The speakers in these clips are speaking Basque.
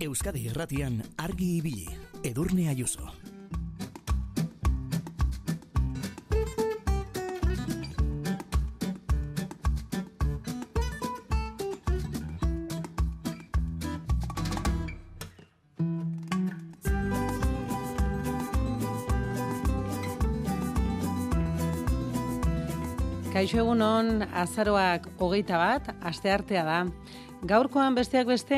Euskadi Erratian argi ibili. Edurne Ayuso. Kaixo egunon, azaroak hogeita bat, asteartea da. Gaurkoan besteak beste,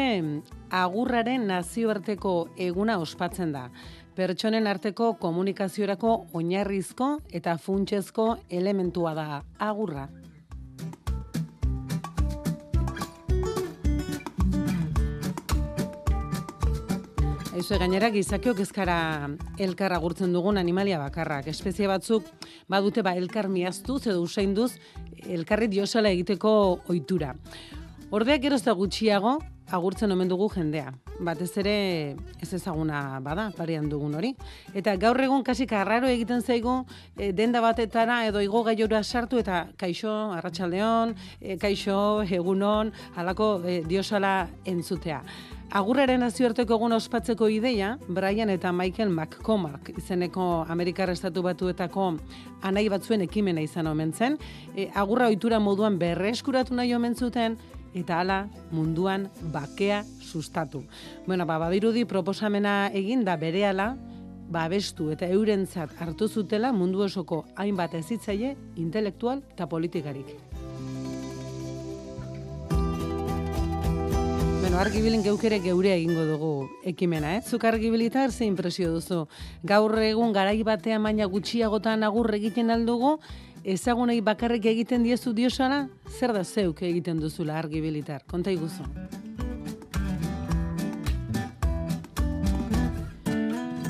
agurraren nazioarteko eguna ospatzen da. Pertsonen arteko komunikaziorako oinarrizko eta funtsezko elementua da agurra. Eizu gainera gizakiok ezkara elkar agurtzen dugun animalia bakarrak. Espezie batzuk badute ba elkar miaztuz edo usainduz elkarri diosala egiteko ohitura. Ordeak geroz da gutxiago agurtzen omen dugu jendea. Batez ere ez ezaguna bada, parean dugun hori. Eta gaur egun kasi karraro egiten zaigu e, denda batetara edo igo gaiora sartu eta kaixo arratsaldeon, e, kaixo egunon, halako e, diosala entzutea. Agurraren nazioarteko egun ospatzeko ideia, Brian eta Michael McCormack izeneko Amerikar Estatu Batuetako anai batzuen ekimena izan omen zen, e, agurra ohitura moduan berreskuratu nahi omen zuten, eta hala munduan bakea sustatu. Bueno, ba, badirudi proposamena egin da berehala, babestu eta eurentzat hartu zutela mundu osoko hainbat ezitzaile intelektual eta politikarik. Bueno, argibilin geukere geure egingo dugu ekimena, eh? Zuk argibilitar ze impresio duzu. Gaur egun garai batean baina gutxiagotan agur egiten aldugu, ezagunei bakarrik egiten diezu diosana, zer da zeuk egiten duzula argibilitar? Konta iguzu.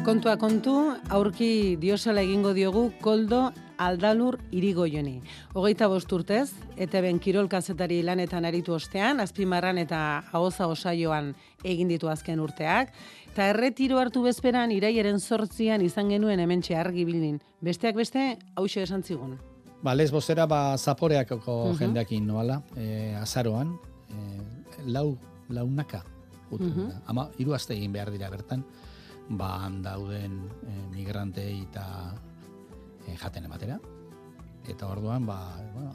Kontua kontu, aurki diosala egingo diogu koldo aldalur irigoioni. Hogeita bost urtez, eta ben kirol kazetari lanetan aritu ostean, azpimarran eta haoza osaioan egin ditu azken urteak, eta erretiro hartu bezperan iraieren sortzian izan genuen hementxe argi bilin. Besteak beste, hause esan zigun. Ba, lesbozera ba zaporeako uh jendeakin noala, e, azaroan, e, lau, launaka. Uh -huh. Ama, hiru aste egin behar dira bertan, ba, dauden e, migrantei eta e, jaten ematera. Eta orduan, ba, bueno,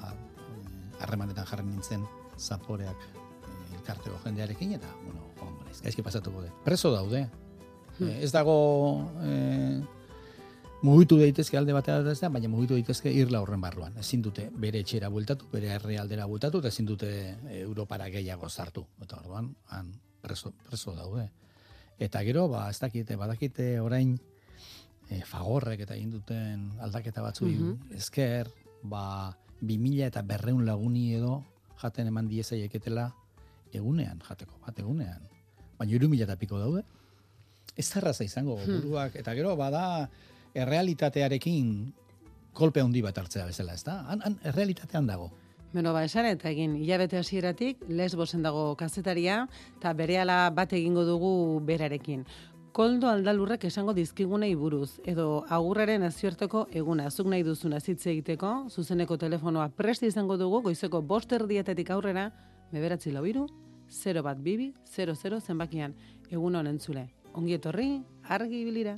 harremanetan jarri nintzen zaporeak e, elkarteko jendearekin, eta, bueno, joan gaizki pasatuko de. Preso daude. Hmm. E, ez dago e, mugitu daitezke alde batea da, baina mugitu daitezke irla horren barruan. Ezin dute bere etxera bueltatu, bere herri aldera bueltatu, eta ezin dute Europara gehiago zartu. Eta orduan, han preso, preso daude. Eta gero, ba, ez dakite, badakite orain e, fagorrek eta egin duten aldaketa batzu mm esker, ba, bi mila eta berreun laguni edo jaten eman dieza eketela egunean, jateko, bat egunean. Baina iru mila eta piko daude. Ez zarraza izango, hmm. buruak, eta gero, bada, errealitatearekin kolpe handi bat hartzea bezala, ez da? Han, han, errealitatean dago. Beno, ba, esan eta egin, hilabete hasieratik lesbosen dago kazetaria, eta berehala bat egingo dugu berarekin. Koldo aldalurrek esango dizkigunei buruz, edo agurraren nazioarteko eguna, zuk nahi duzuna zitze egiteko, zuzeneko telefonoa presti izango dugu, goizeko boster dietetik aurrera, beberatzi lau iru, 0 bat bibi, 00 zenbakian, egun honen zule. Ongi etorri, argi bilira.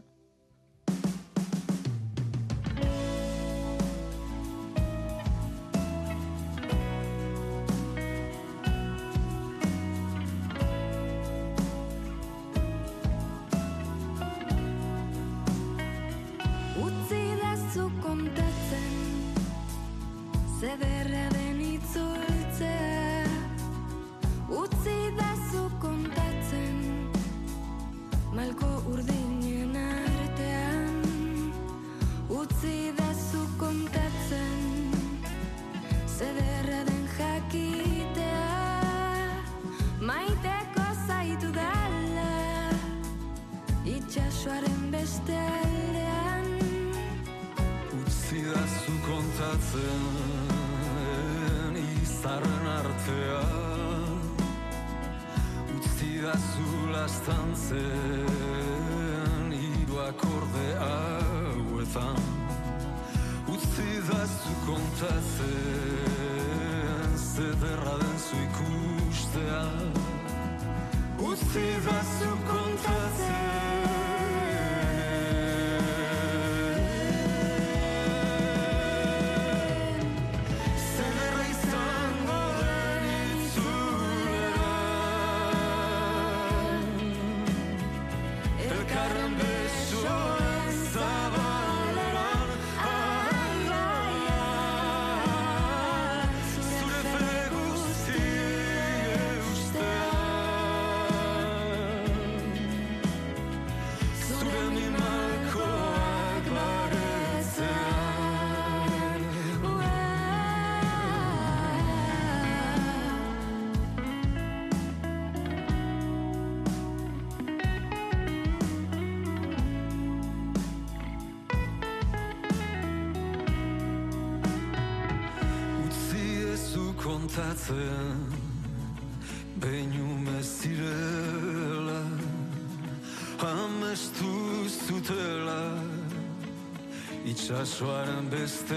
Itxasoaren beste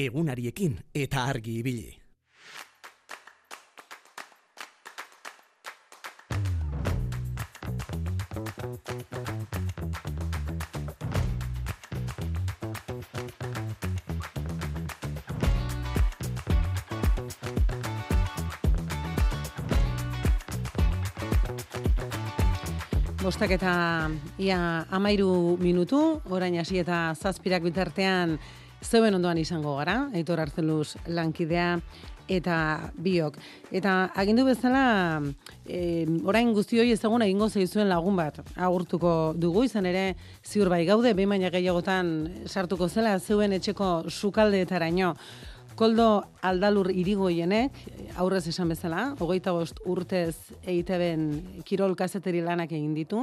Egunariekin eta argi ibili. Bostak eta ia amairu minutu, orain hasi eta zazpirak bitartean zeuen ondoan izango gara, Aitor Arzeluz lankidea eta biok. Eta agindu bezala, e, orain guzti hori ezaguna egingo zaizuen lagun bat agurtuko dugu, izan ere ziur bai gaude, behin baina gehiagotan sartuko zela, zeuen etxeko sukaldeetaraino. Koldo aldalur irigoienek, aurrez esan bezala, hogeita bost urtez eiteben kirol kazeteri lanak egin ditu,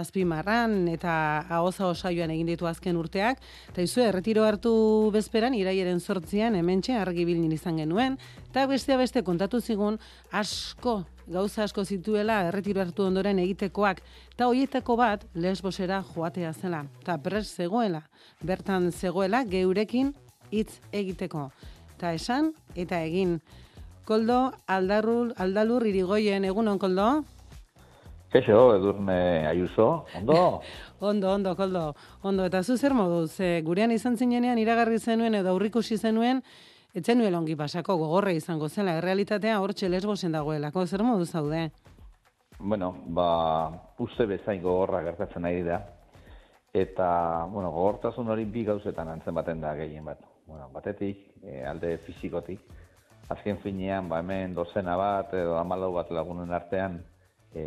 azpimarran eta ahoza osaioan egin ditu azken urteak, eta izue, erretiro hartu bezperan, iraieren sortzian, hementxe argi bilin izan genuen, eta bestea beste kontatu zigun asko, gauza asko zituela erretiro hartu ondoren egitekoak, eta hoietako bat lesbosera joatea zela, eta pres zegoela, bertan zegoela geurekin hitz egiteko. Eta esan, eta egin. Koldo, aldarrul, aldalur irigoien, egunon, Koldo? Keixo, edurne Ayuso, ondo? Ondo, ondo, Koldo, ondo. Eta zu zer moduz, e, gurean izan zinenean iragarri zenuen edo aurrikusi zenuen, etzen nuen ongi pasako gogorra izango zela, errealitatea hor lesbosen dagoelako, zer modu zaude? Bueno, ba, uste bezain gogorra gertatzen ari da. Eta, bueno, gogortasun hori bi gauzetan antzen baten da gehien bat. Bueno, batetik, e, alde fizikotik. Azken finean, ba, hemen dozena bat, edo amalau bat lagunen artean, e,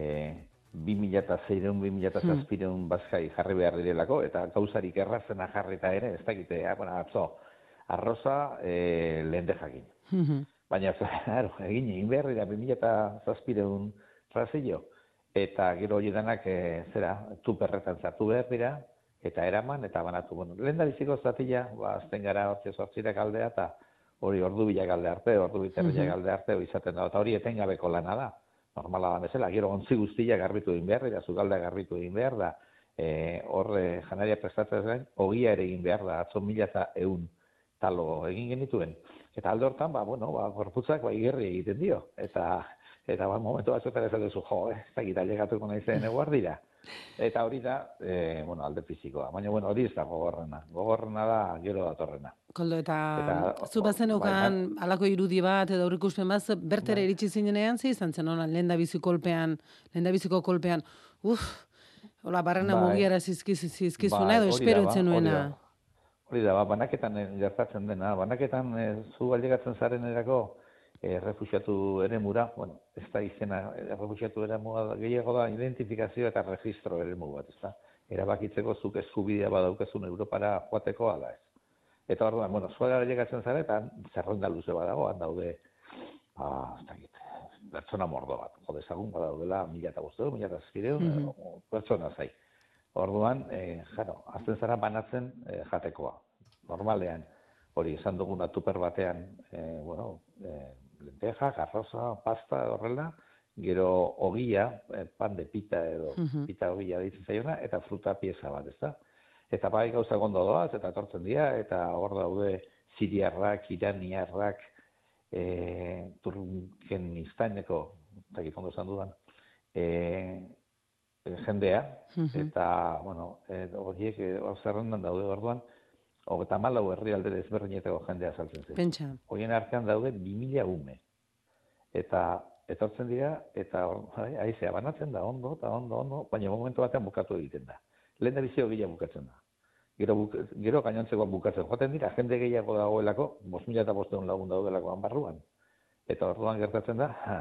2006 2007 bazkai jarri behar direlako, eta gauzarik errazena jarrita ere, ez dakite, ja, bueno, atzo, arroza e, lehen jakin. Baina, claro, egin egin behar dira 2007 razillo, eta gero hori denak, e, zera, tuperretan zartu behar dira, eta eraman eta banatu. Bueno, lehen da biziko zatila, ba, azten gara hortze sortzirak aldea, eta hori ordu bilak alde arte, ordu biterriak alde arte, izaten da, eta hori etengabeko lana da. Normala da bezala, gero ontzi guztiak garbitu egin behar, da zugaldea garbitu egin behar da, e, hor e, janaria prestatzen gain, ogia ere egin behar da, atzo mila eta eun talo egin genituen. Eta alde hortan, ba, bueno, ba, gorputzak ba, igerri egiten dio. Eta, eta ba, momentu batzuetan ez duzu, jo, eh, ez dakit ailegatuko naizen eguardira. Eta hori da, e, bueno, alde fizikoa. Baina, bueno, hori ez da gogorrena. Gogorrena da gero datorrena. Koldo, eta, Eta, zu bazen bai, eukan alako irudi bat edo aurreikuspen bat, ze bertere Bai. iritsi zinenean, ze izan zen ona, lehen da kolpean, lehen biziko kolpean, uf, hola, barrena Bai. mugiara zizkiz, zizkizuna Bai, edo hori da, espero ba, nuena. Hori da, ba, banaketan eh, gertatzen dena. Banaketan eh, zu ailegatzen zaren erako eh, refusiatu eremura, bueno, ez da izena, refusiatu eremua da, gehiago da identifikazio eta registro eremu bat, ez da? Erabakitzeko zuk eskubidea badaukezun Europara joateko ala ez. Eta orduan, bueno, zuela ailegatzen zara eta zerrenda luze badago, han daude, ba, ez dakit, pertsona mordo bat, jo dezagun, badaudela, mila eta bosteun, mila eta zazpireun, Mhm. eh, pertsona zai. Orduan, eh, jaro, azten zara banatzen eh, jatekoa. Normalean, hori esan duguna tuper batean, eh, bueno, eh, lenteja, garroza, pasta, horrela, gero ogia, eh, pan de pita edo Mhm. pita ogia ditzen zaiona, eta fruta pieza bat, ezta? Eta bai gauza gondo doaz, eta etortzen dira, eta hor daude siriarrak, iraniarrak, e, turkmenistaneko, eta ondo esan dudan, e, jendea, Mhm. eta, bueno, e, horiek hor zerrendan daude orduan, hogeta malau herrialde desberdinetako jendea saltzen zen. Pentsa, Horien artean daude 2000 ume. Eta etortzen dira, eta bai, aizea banatzen da, ondo, eta ondo, ondo, baina momentu batean bukatu egiten da. Lehen da bizio gehiago bukatzen da. Gero, buk, gero gainontzekoan bukatzen joaten dira, jende gehiago dagoelako, bost mila eta bosteun lagun daudelako barruan. Eta orduan gertatzen da, ha,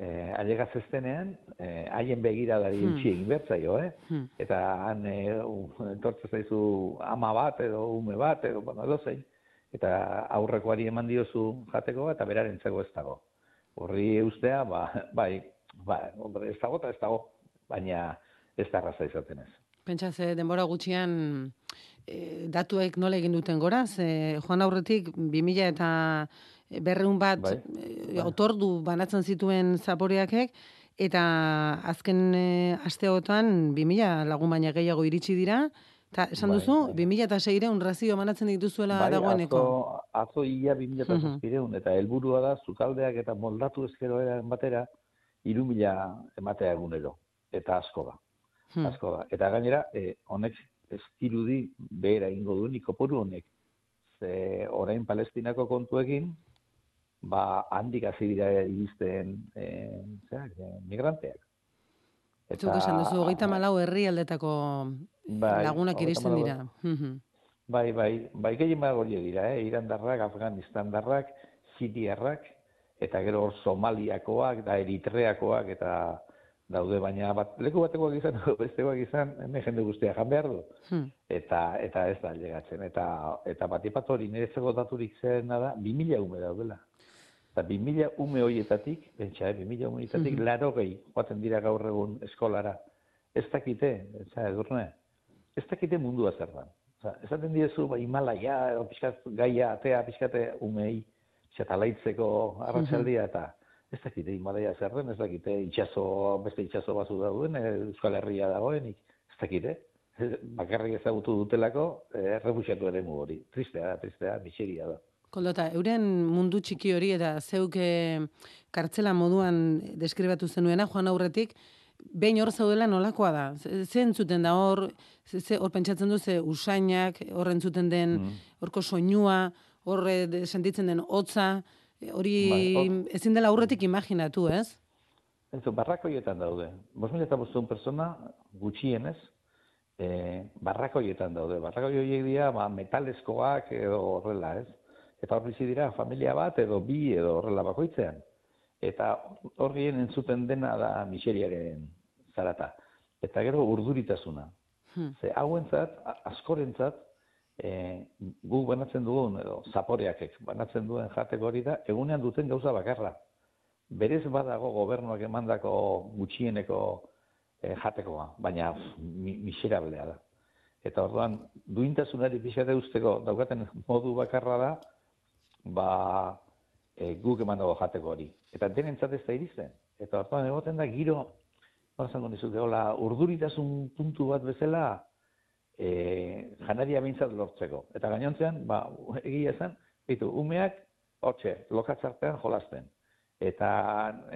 eh, ailegaz eztenean, eh, haien begiradari Hmm. utzi egin behar zaio, eh? Hmm. Eta han eh, u- etortzen zaizu ama bat edo ume bat edo bueno, edo zein. Eta aurrekoari eman diozu jateko eta berarentzako ez dago. Horri ustea, ba, bai, ba, hombre, ez dago eta ez dago, baina ez da arraza izaten ez. pentsa ze denbora gutxian e, datuek nola egin duten gora, ze joan aurretik 2000 eta berreun bat Bai, e, bai. otordu banatzen zituen zaporeakek, eta azken e, asteotan 2000 lagun baina gehiago iritsi dira, eta esan Bai, duzu, bai. 2000 eta seireun razio banatzen dituzuela dagoeneko. atzo, atzo ia 2000 Mhm. eta helburua da zukaldeak eta moldatu ezkero eran batera, iru mila ematea egunero. Eta asko da. Hmm. asko da. Eta gainera, eh, honek ez dirudi behera ingo duen kopuru honek. Ze orain Palestinako kontuekin, ba handik hasi dira iristen eh, zeak, eh, migranteak. Zuk esan duzu, hogeita malau herrialdetako Bai, lagunak iristen dira. Bai, bai, bai gehien bat horiek dira, eh? Irandarrak, Afganistandarrak, Siriarrak, eta gero hor Somaliakoak, da Eritreakoak, eta daude, baina bat, leku batekoak izan, bestekoak izan, hemen jende guztia jan behar du. Hmm. Eta, eta ez da llegatzen. Eta, eta batipat hori niretzeko daturik zerena da, 2000 ume daudela. Eta 2000 ume horietatik, pentsa, eh, 2000 ume horietatik, Mhm. laro gehi, joaten dira gaur egun eskolara. Ez dakite, ez edurne, ez dakite mundua zer dan. Osa, esaten diezu, ba, Himalaia, edo pixkat gaia, atea, pixkate umei, pixkat alaitzeko arratsaldia eta ez dakite Himalaia zer den, ez dakite itxaso, beste itxaso bazu dauden, eh, Euskal Herria dagoenik, ez dakite. Bakarrik ezagutu dutelako, eh, refusiatu ere hori. Tristea da, tristea, miseria da. Koldota, euren mundu txiki hori eta zeuke kartzela moduan deskribatu zenuena, joan aurretik, behin hor zaudela nolakoa da? Ze entzuten da hor, ze, hor pentsatzen du ze usainak, hor entzuten den, Mm. horko soinua, hor eh, sentitzen den hotza, eh, hori Bai, hor- ezin dela aurretik imaginatu, ez? Ez, barrakoietan daude. Bos mila eta bostehun persona gutxienez, e, barrakoietan daude. Barrakoi horiek dira ba, metalezkoak edo horrela, ez? Eta hor bizi dira familia bat edo bi edo horrela bakoitzean. Eta horrien entzuten dena da miseriaren zarata. Eta gero urduritasuna. Hmm. Ze hauentzat, askorentzat, e, gu banatzen dugun, edo zaporeakek banatzen duen jateko hori da, egunean duten gauza bakarra. Berez badago gobernuak emandako gutxieneko e, jatekoa, baina pff, mi, miserablea da. Eta orduan, duintasunari pixate usteko daukaten modu bakarra da, ba, e, guk eman dago jateko hori. Eta denentzat ez da iristen. Eta orduan egoten da giro, nola zango nizuke, hola, urduritasun puntu bat bezala, e, janaria behintzat lortzeko. Eta gainontzean, ba, egia esan, bitu, umeak, hortxe, lokatzartean jolasten. Eta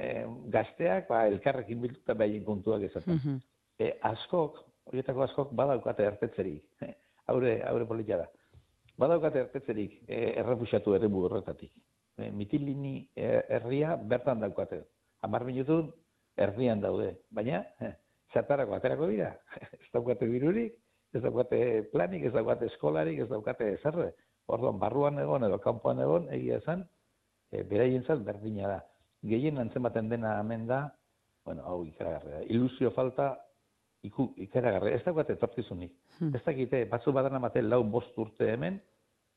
e, gazteak, ba, elkarrekin biltuta behaien kontuak ezaten. Mhm. E, askok, horietako askok badaukate ertetzerik. Haure, haure politia da. Badaukate ertetzerik e, errefuxatu ere horretatik. E, mitilini e, herria bertan daukate. Hamar minutun erdian daude. Baina, eh, zertarako aterako dira. ez daukate birurik, ez daukate planik, ez daukate eskolarik, ez daukate zerre. Orduan, barruan egon edo kanpoan egon, egia esan, e, beraientzat berdina da. Gehien antzematen dena hemen da, bueno, hau ikaragarria. Ilusio falta iku, ikaragarria. Ez daukate etorkizunik. Hmm. Ez dakite, batzu badana mate lau bost urte hemen,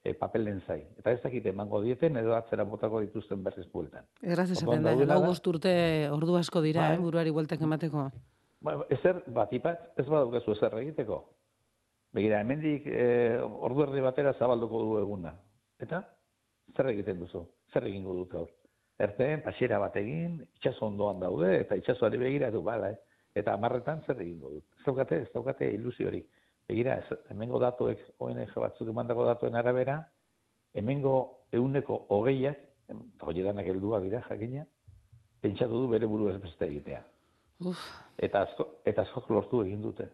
e, papelen zai. Eta ez dakite emango dieten edo atzera botako dituzten berriz bueltan. Erraz esaten da, lau bost urte ordu asko dira, Bai. eh, buruari bueltak emateko. Ba, ezer, batipat, ez badaukazu ezer egiteko. Begira, hemendik e, ordu erdi batera zabalduko du eguna. Eta, zer egiten duzu? Zer egingo dut gaur? Erteen, pasiera bat egin, itxaso ondoan daude, eta itxasoari begiratu, bala, eh? Eta amarretan zer egingo dut? Ez daukate, ez daukate ilusiorik. Begira, ez, hemengo datuek, ONG batzuk emandako datuen arabera, hemengo euneko hogeiak, em, eta horiedanak heldua dira, jakina, pentsatu du bere buru beste egitea Uf, eta asko, eta askok lortu egin dute.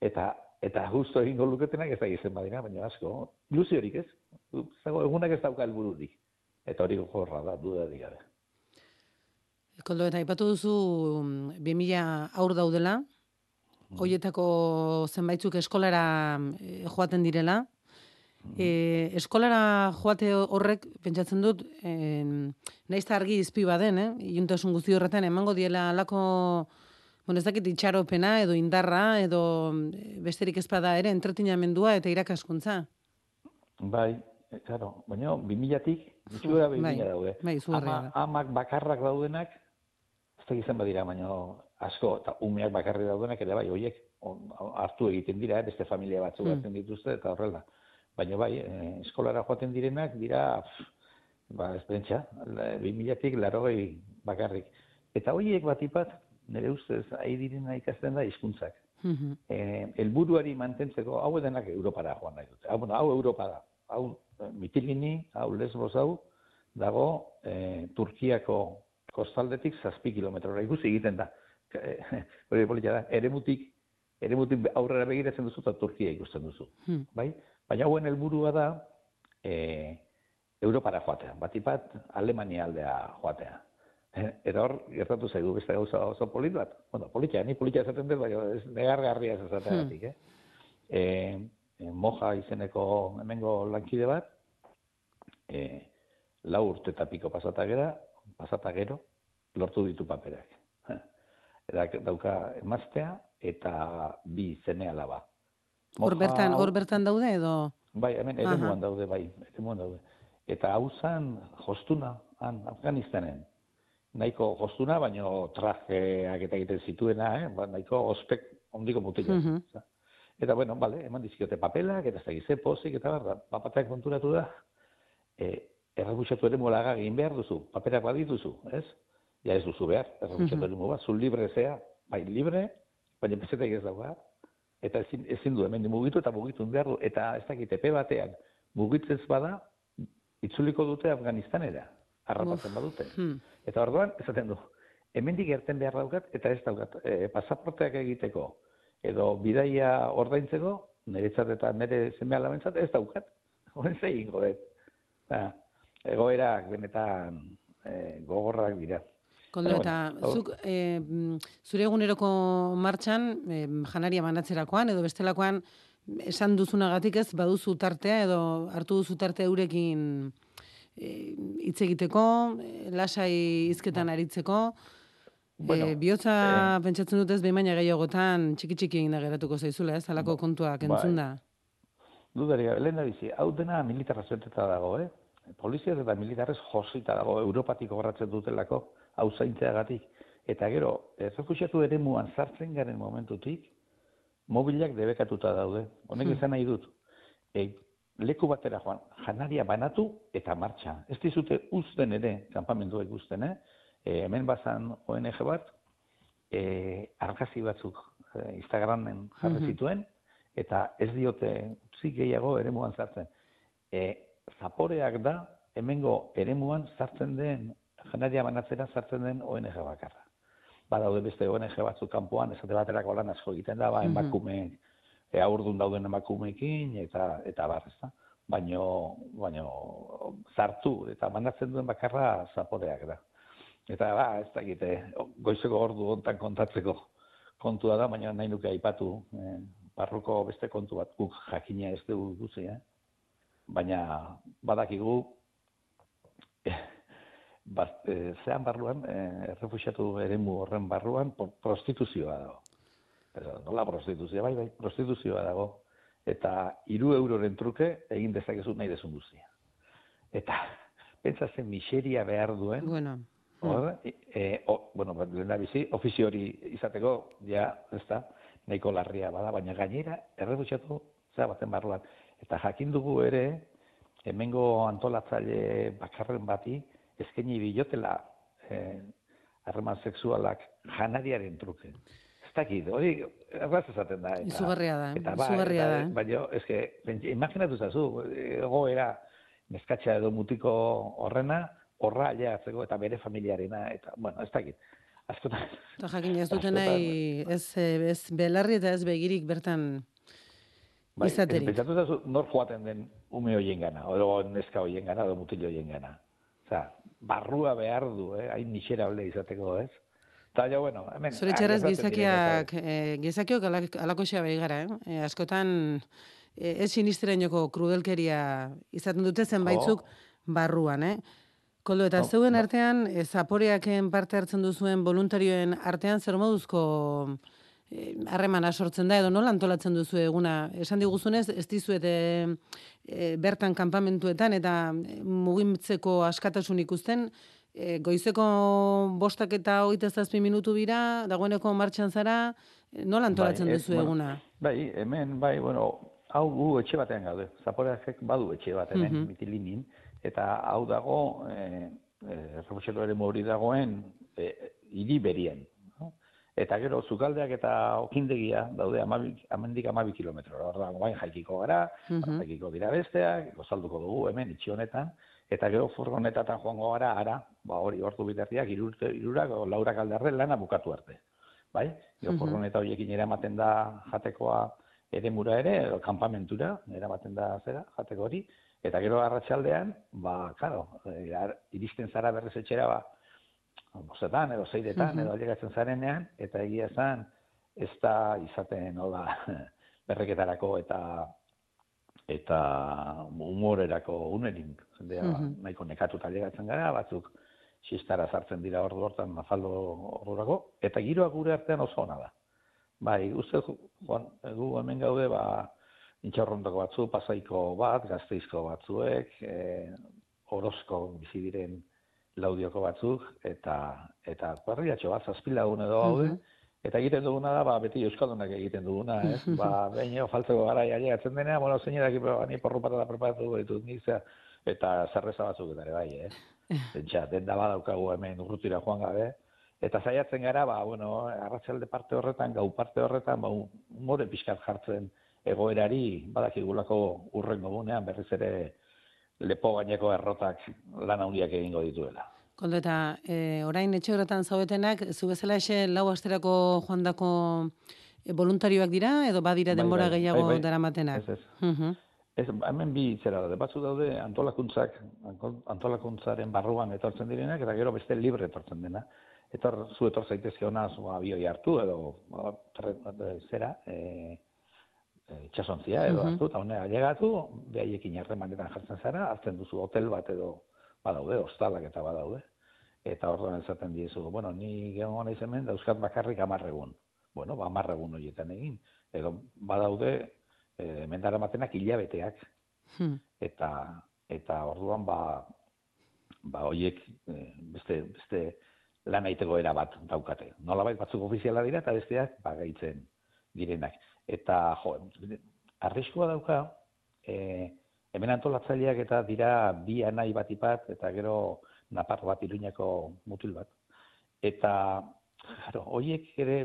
Eta eta justo egingo luketenak ez da izen badira, baina asko. Ilusiorik ez? Zago, egunak ez dauka helbururik. Eta hori jorra da, duda gabe. Koldo, eta aipatu duzu mm, 2000 aur daudela, hoietako zenbaitzuk eskolara eh, joaten direla. E, eskolara joate horrek, pentsatzen dut, e, eta argi izpi baden, eh? Iuntasun guzti horretan, emango diela alako, bueno, ez dakit itxaropena, edo indarra, edo eh, besterik ezpada ere, entretinamendua eta irakaskuntza. Bai, e, claro, baina 2000-tik, gutxura 2000 Bai, daude. bai, Ama, amak bakarrak daudenak, da izan badira, baina asko, eta umeak bakarri daudenak ere bai, horiek hartu egiten dira, eh, beste familia batzuk Hmm. hartzen dituzte, eta horrela. Baina bai, eh, eskolara joaten direnak dira, pff, ba, ez pentsa, 2000-tik larogei bakarrik. Eta horiek batipat, nire ustez, ahi direna ikasten da hizkuntzak Mhm. eh, helburuari mantentzeko, hau denak Europara joan nahi dute. Hau, bueno, hau Europa da. Hau Mitilini, hau Lesbos hau, dago eh, Turkiako kostaldetik zazpi kilometrora ikusi egiten da. Eh, Hori politia da, eremutik, eremutik aurrera begiratzen duzu eta Turkia ikusten duzu. Hmm. Bai? Baina hauen helburua da eh, Europara joatea. Batipat Alemania aldea joatea. Eh, Eta hor, gertatu zaigu beste gauza oso polit bat. Bueno, politia, ni politia esaten dut, baina ez negargarria ez esateagatik, eh? E, e, moja izeneko hemengo lankide bat, e, lau urte eta piko pasata gera, pasata gero, lortu ditu paperak. Eta dauka emaztea eta bi zene alaba. Hor bertan, hor bertan daude edo... Bai, hemen eremuan daude, bai, eremuan daude. Eta hau zan jostuna, han, Afganistanen. Nahiko jostuna, baino trajeak eta egiten zituena, eh? ba, nahiko ospek ondiko mutila. Mhm. Eta, bueno, bale, eman dizkiote papelak, eta ez da gize pozik, eta barra, papatak konturatu da, e, errebusatu ere molaga egin behar duzu, paperak badituzu, ez? Ja ez duzu behar, errebusatu Mhm. ere bat, zu libre zea, bai, libre, baina pesetek ez dauka, eta ezin, ezin du hemen mugitu eta mugitu behar du, eta ez dakit, epe batean, mugitzez bada, itzuliko dute Afganistanera, harrapatzen badute. Hmm. Eta orduan, esaten du, hemendik erten behar daukat, eta ez daukat, e, pasaporteak egiteko, edo bidaia ordaintzeko, niretzat eta nire zeme alabentzat, ez daukat. Horren ze egingo dut. Egoerak benetan e, gogorrak dira. Koldo, eta bueno, zuk, e, zure eguneroko martxan, e, janaria banatzerakoan, edo bestelakoan, esan duzunagatik ez, baduzu tartea, edo hartu duzu tartea eurekin e, hitz egiteko, e, lasai hizketan aritzeko, Bueno, e, bihotza pentsatzen dut ez behin baina gehiagotan txiki-txiki egin da geratuko zaizula, ez, halako kontuak bai. entzun da. Dudarik, gabe, lehen da bizi, hau dena militarra dago, eh? Poliziaz eta militarrez josita dago, Europatik horratzen dutelako, hau zaintzeagatik. Eta gero, errefusiatu ere muan sartzen garen momentutik, mobilak debekatuta daude. Honek izan nahi dut, e, leku batera joan, janaria banatu eta martxa. Ez dizute uzten ere, kanpamenduak uzten, eh? E, hemen bazan ONG bat, e, argazki batzuk e, Instagramen jarri Mhm. zituen, eta ez diote utzi gehiago eremuan sartzen. E, zaporeak da, hemengo eremuan sartzen den, janaria banatzera sartzen den ONG bakarra. Badaude beste ONG batzuk kanpoan, esate baterako lan asko egiten da, ba, Mhm. emakumeek, e, aurdun dauden emakumeekin, eta, eta bar, ezta? Baino, baino, sartu eta banatzen duen bakarra zaporeak da. Eta ba, ez dakite, goizeko ordu hontan kontatzeko kontua da, baina nahi nuke aipatu eh, barruko beste kontu bat guk jakina ez dugu ikusi, eh? baina badakigu eh, bat, eh, zean barruan, eh, errefuxiatu eremu horren barruan prostituzioa dago. Pero nola prostituzioa, bai, bai, prostituzioa dago. Eta hiru euroren truke egin dezakezu nahi dezun guztia. Eta pentsa zen miseria behar duen, Bueno, Hor, e, o, bueno, lehen bizi, ofizio hori izateko, ja, ez da, nahiko larria bada, baina gainera, errebutxatu, zera baten barruan. Eta jakin dugu ere, hemengo antolatzaile bakarren bati, eskaini bilotela eh, harreman sexualak janariaren truke. Ez dakit, hori erraz esaten da. Eta, Izugarria da, Eta ba, izugarria eta, da, eh? Baina, eske, imaginatu zazu, egoera, neskatxa edo mutiko horrena, horra ailegatzeko eta bere familiarena, eta, bueno, ez dakit. Askotan, Eta jakin ez dute Askotan- nahi, ez, eh, ez belarri eta ez begirik bertan bai, izaterik. pentsatu zazu, nor joaten den ume hoien gana, edo neska hoien gana, edo mutil hoien gana. Osa, barrua behar du, eh, hain miserable izateko, ez? Eta, ja, bueno, hemen... Zure txarrez gertatzen diren gizakiak, eh, gizakiok alak, bai gara, eh? Eh, askotan eh, ez sinisterainoko krudelkeria izaten dute zenbaitzuk barruan, eh? Koldo, eta Oh, zeuen ba- artean, zaporeaken parte hartzen duzuen voluntarioen artean, zer moduzko harremana sortzen da, edo nola antolatzen duzu eguna? Esan diguzunez, ez dizuet eh, eh, bertan kanpamentuetan eta eh, mugitzeko askatasun ikusten, eh, goizeko bostak eta hogeita zazpi minutu bira, dagoeneko martxan zara, eh, nola antolatzen Bai, duzu bueno, eguna? Bai, hemen, bai, bueno, hau gu etxe batean gaude. Zaporeak badu etxe bat hemen, Mhm. mitilinin, eta hau dago, e, e, hori dagoen, e, hiri berien. Eta gero, zukaldeak eta okindegia daude amabi, amendik amabi kilometro. Hor dago, bain jaikiko gara, Mhm. jaikiko dira besteak, gozalduko dugu hemen itxi honetan, eta gero furgonetatan joango gara, ara, ba hori ordu biderriak, irurte, irurak, laurak aldarre lana bukatu arte. Bai? Gero Mhm. furgoneta horiekin eramaten da jatekoa ere, edo kanpamentura, eramaten da zera, jateko hori, eta gero arratsaldean, ba, eh, ar- iristen zara berrez etxera, ba, bostetan, edo zeiretan, Mhm. edo ailegatzen zarenean, eta egia esan, ez da izaten, hola, berreketarako eta eta humorerako unerin, jendea Mhm. nahiko nekatuta ailegatzen gara, batzuk xistara sartzen dira ordu hortan nafaldo ordurako, eta giroa gure artean oso ona da. Bai, uste, Juan, gu hemen gaude, ba, intxaurrondako batzu, pasaiko bat, gazteizko batzuek, e, orozko bizi diren laudioko batzuk, eta, eta barriatxo bat, zazpilagun edo gaude, Mhm. eta egiten duguna da, ba, beti euskaldunak egiten duguna, ez? ba, behin faltzeko gara ailegatzen denean, bueno, zeinerak, ba, ni porru patata preparatu ditut, nik zea, eta zerreza batzuk eta ere bai, eh? Pentsa, denda badaukagu hemen urrutira joan gabe, eta saiatzen gara, ba, bueno, arratsalde parte horretan, gau parte horretan, ba, umore pixkat jartzen egoerari, badakigulako urrengo gunean berriz ere lepo gaineko errotak lan handiak egingo dituela. Koldo, eta e, orain etxe horretan zaudetenak, zu bezala ese lau asterako joandako e, voluntarioak dira, edo badira Bai, denbora bai, gehiago bai, bai. daramatenak? Ez, ez. Mhm. Ez, hemen bi zera daude, batzu daude antolakuntzak, antolakuntzaren barruan etortzen direnak, eta gero beste libre etortzen dena. Etor, zu etor zaitezke hona, zu abioi hartu, edo, ba, eh, zera, e, itxasontzia, edo Mhm. hartu, eta honea llegatu, behaiekin harremanetan jartzen zara, hartzen duzu hotel bat edo badaude, hostalak eta badaude. Eta orduan esaten diezu, bueno, ni geho naiz hemen, dauzkat bakarrik amarregun. Bueno, ba, amarregun horietan egin. Edo badaude, e, mendara matenak hilabeteak, Hmm. eta eta orduan ba ba hoiek eh, beste beste lan egiteko era bat daukate. Nolabait batzuk ofiziala dira eta besteak ba gaitzen direnak. Eta, jo, arriskua dauka, e, hemen antolatzaileak eta dira bi anai bat ipat, eta gero napar bat iruñako mutil bat. Eta, claro, hoiek ere,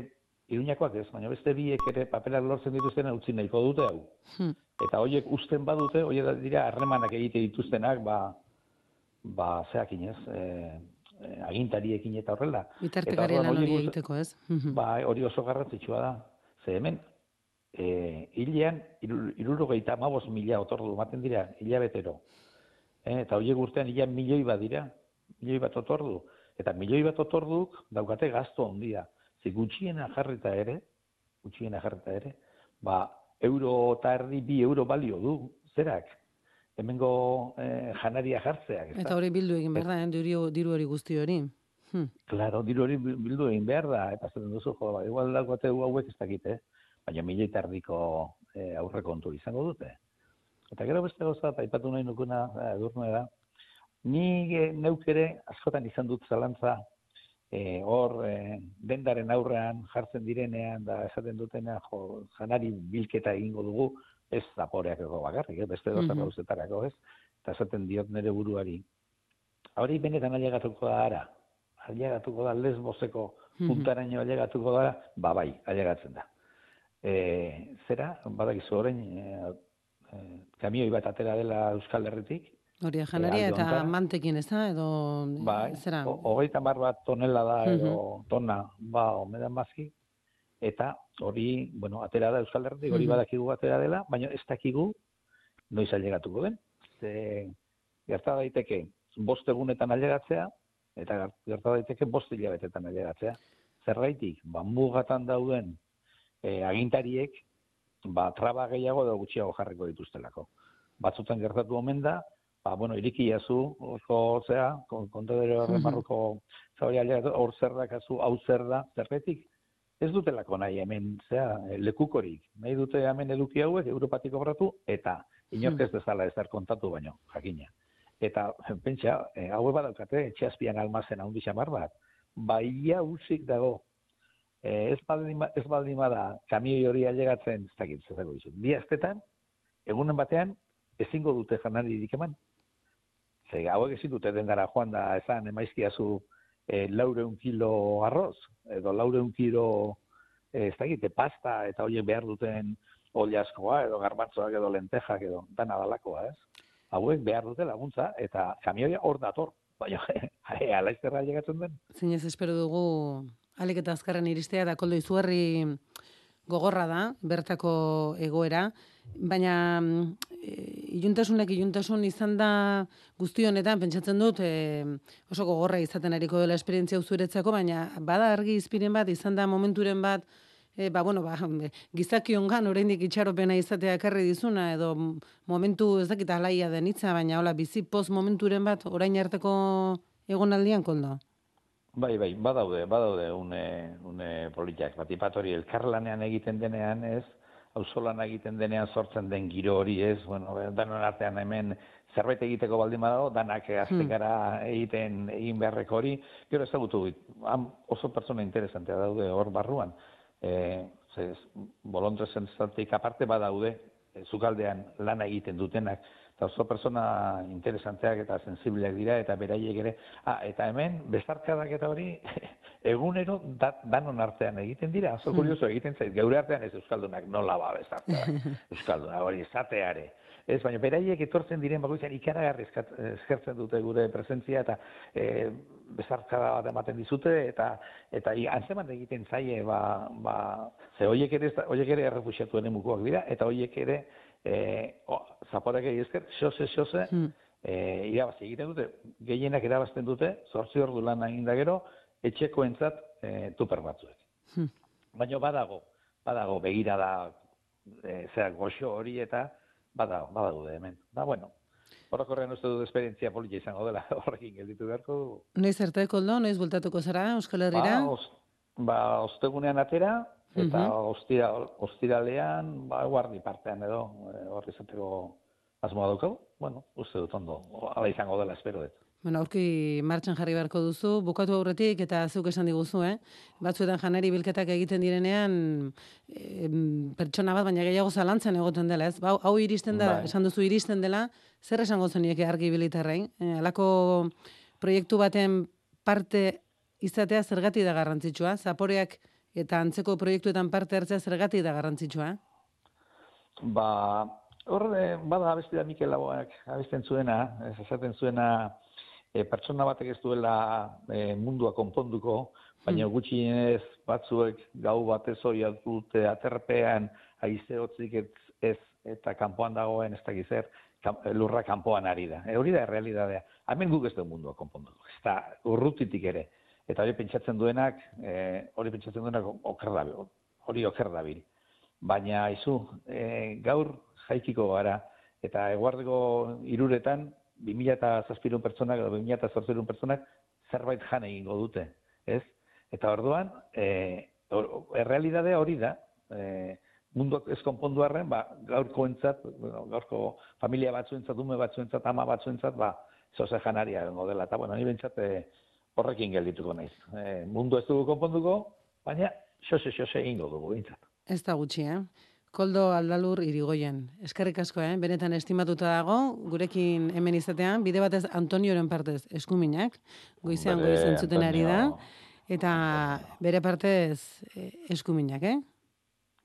iruñakoak ez, baina beste biek ere paperak lortzen dituzten utzi nahiko dute hau. Hmm. Eta hoiek usten badute, hoiek dira harremanak egite dituztenak, ba, ba, zeakin ez, e, e, agintariekin eta horrela. Bitartekari lan hori egiteko, ez? Ba, hori oso garrantzitsua da. Ze hemen, e, hilean, irurogeita amabos mila otordu ematen dira, hilabetero. E, eta horiek urtean hilean milioi bat dira, milioi bat otordu. Eta milioi bat otorduk daukate gasto handia. Ze gutxiena jarrita ere, gutxiena jarrita ere, ba, euro eta erdi bi euro balio du, zerak. Hemengo eh, janaria jartzeak. Eta hori bildu egin behar da, eh, diru, diru hori guzti hori. Hmm. Claro, diru hori bil- bildu egin behar da, eta zaten duzu, jo, igual dagoate hauek ez dakite, baina milioi eta erdiko e, aurrekontu izango dute. Eta gero beste gauza, aipatu nahi nukuna, edurne da, ni e, neuk ere askotan izan dut zalantza, e, hor e, dendaren aurrean jartzen direnean, da esaten dutena, jo, janari bilketa egingo dugu, ez zaporeak ego bakarrik, eh, beste dozer Mhm. gauzetarako, ez? Eta esaten diot nire buruari, hori benetan ailegatuko da ara, ailegatuko da lesboseko Mhm. puntaraino ailegatuko da, ba bai, ailegatzen da. E, zera, badakizu orain, e, e, kamioi bat atera dela Euskal Herritik, Hori da janaria alde eta honetan- mantekin, ez da? Edo, bai, zera, ho- hogeita mar bat tonela da edo tona, ba, omedan bazi, eta hori, bueno, atera da Euskal Herritik, hori Mhm. badakigu atera dela, baina ez dakigu noiz ailegatuko den. Ze, gerta daiteke, bost egunetan ailegatzea, eta ger- gerta daiteke bost hilabetetan ailegatzea. Zerraitik, ba, mugatan dauden e, agintariek, ba, traba gehiago edo gutxiago jarriko dituztelako. Batzutan gertatu omen da, ba, bueno, iriki jazu, oso, zea, kon- kontadero horren Mhm. barruko hor zer dakazu, hau zer da, zerretik, ez dutelako nahi hemen, zea, eh, lekukorik. Nahi dute hemen eduki hauek, Europatik kobratu, eta inork ez dezala ezer kontatu baino, jakina. Eta, pentsa, eh, hauek badaukate, etxeazpian almazen handi xamar bat, baia usik dago. Eh, ez baldin, ba- ez baldin bada, kamioi hori ailegatzen, ez dakit, ez dago dizut. Bi astetan, egunen batean, ezingo dute janaririk eman. Ze, hauek ezin dute dendara joan da, esan, emaizkiazu, e, laureun kilo arroz, edo laureun kilo, e, ez dakit, pasta, eta horiek behar duten oliaskoa, edo garbatzoak, edo lentejak, edo dana dalakoa, ez? Hauek behar dute laguntza, eta kamioia hor dator. Baina, ala izterra llegatzen den. zinez espero dugu alik eta azkarren iristea eta koldo izugarri gogorra da, bertako egoera, baina e, iluntasunek iluntasun izan da guzti honetan, pentsatzen dut e, oso gogorra izaten ariko dela esperientzia zuretzako, baina bada argi izpiren bat, izan da momenturen bat, e, ba, bueno, ba, gizakiongan oraindik itxaropena izatea ekarri dizuna, edo momentu ez dakit alaia den hitza, baina hola, bizi post momenturen bat, orain arteko egonaldian koldo. Bai, bai, badaude, badaude une, une politak. Batipat hori elkarlanean egiten denean ez, auzolan egiten denean sortzen den giro hori ez, bueno, danon artean hemen zerbait egiteko baldin badago, danak azten gara egiten egin beharreko hori, gero ezagutu dit, han oso pertsona interesantea daude hor barruan. E, ze, bolontresen zatik aparte badaude, zukaldean lana egiten dutenak, eta oso persona interesanteak eta sensibleak dira, eta beraiek ere, ah, eta hemen, bezarkadak eta hori, egunero da, danon artean egiten dira, oso kurioso egiten zait, geure artean ez Euskaldunak nola ba bezarka, Euskalduna, hori zateare. Ez, baina beraiek etortzen diren bakoitzan ikaragarri eskertzen dute gure presentzia eta e, bezarkada bat ematen dizute eta eta i- antzeman egiten zaie ba, ba ze hoiek ere hoiek ere errefuxiatuen emukoak dira eta hoiek ere e, o, zaporak esker xose xose Hmm. e, irabazi egiten dute gehienak irabazten dute zortzi ordu lan egin da gero etxekoentzat e, tuper batzuek Hmm. baina badago, badago begirada e, zera goxo hori eta badago, badaude hemen. Da, bueno, orokorrean uste dut esperientzia polita izango dela horrekin gelditu beharko dugu. Noiz arte koldo, noiz bultatuko zara Euskal Herrira? Ba, os, ba, ostegunean atera, eta ostira, ostiralean, ba, guardi partean edo, horri izateko asmoa daukagu. Bueno, uste dut ondo, hala izango dela, espero dut. Bueno, aurki martxan jarri beharko duzu, bukatu aurretik eta zuk esan diguzu, eh? Batzuetan janari bilketak egiten direnean em, pertsona bat, baina gehiago zalantzan egoten dela, ez? Ba, hau iristen da, Bai. esan duzu iristen dela, zer esango zenieke argi bilitarrei? Eh, alako proiektu baten parte izatea zergati da garrantzitsua? Zaporeak eta antzeko proiektuetan parte hartzea zergati da garrantzitsua? Ba, hor, eh, bada abesti da Mikel Laboak abesten zuena, ez esaten zuena, e, pertsona batek ez duela e, mundua konponduko, baina gutxienez batzuek gau batez hori dute aterpean haize hotzik ez, ez eta kanpoan dagoen ez dakiz zer, kam- lurra kanpoan ari da. E, hori da realitatea. Hemen guk ez du mundua konponduko. Ez da urrutitik ere. Eta hori pentsatzen duenak, e, hori pentsatzen duenak oker dabil. Hori oker dabil. Baina aizu, e, gaur jaikiko gara, eta eguardeko iruretan, 2000 eta zazpirun pertsonak edo 2000 eta zortzerun pertsonak zerbait jan egingo dute, ez? Eta orduan, e, or, errealidadea hori da, e, munduak ez konpondu arren, ba, gaurko entzat, gaurko familia batzuentzat, ume batzuentzat, ama batzuentzat, ba, zoze janaria egongo dela. Eta, bueno, ni bentsat e, horrekin geldituko naiz. E, mundu ez dugu konponduko, baina xose xose egingo dugu bentsat. Ez da gutxi, eh? Koldo Aldalur irigoien. Eskerrik asko, eh? Benetan estimatuta dago, gurekin hemen izatean, bide batez Antonioren partez eskuminak, goizean goiz entzuten ari da, eta bere partez eh, eskuminak, eh?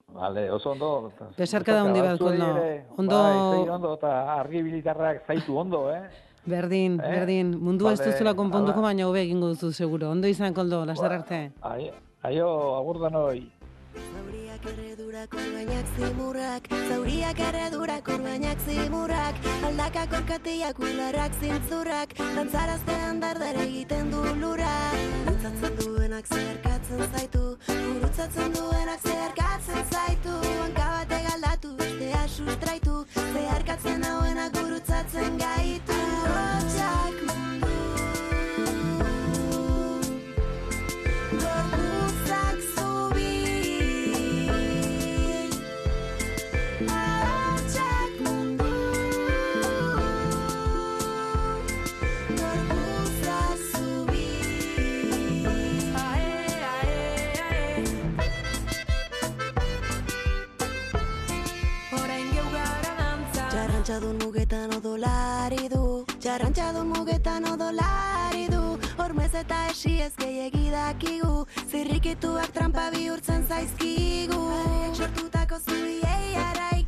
Vale, oso ondo. Besarkada handi bat, Batzuei Koldo. ere, Ondo- Bai, ondo, eta argi bilitarrak zaitu ondo, eh? Berdin, Eh? berdin, mundu ez Vale, duzula konponduko, baina hobe egingo duzu seguro. Ondo izan, Koldo, laster arte. Ai, aio, agur danoi. Zauriak erredurak orgainak zimurrak. Zauriak erredurak orgainak zimurrak. Aldakak orkatiak ularrak zintzurrak Dantzaraztean dardar egiten du lura Gurutzatzen duenak zeharkatzen zaitu. Gurutzatzen duenak zeharkatzen zaitu. Hanka batek aldatu, bestea sustraitu. Zeharkatzen hauenak gurutzatzen gaitu Txarrantxadun mugetan odolari du Txarrantxadun mugetan odolari du Hormez eta esi ez gehiagi dakigu Zirrikituak trampa bihurtzen zaizkigu sortutako zubiei araiki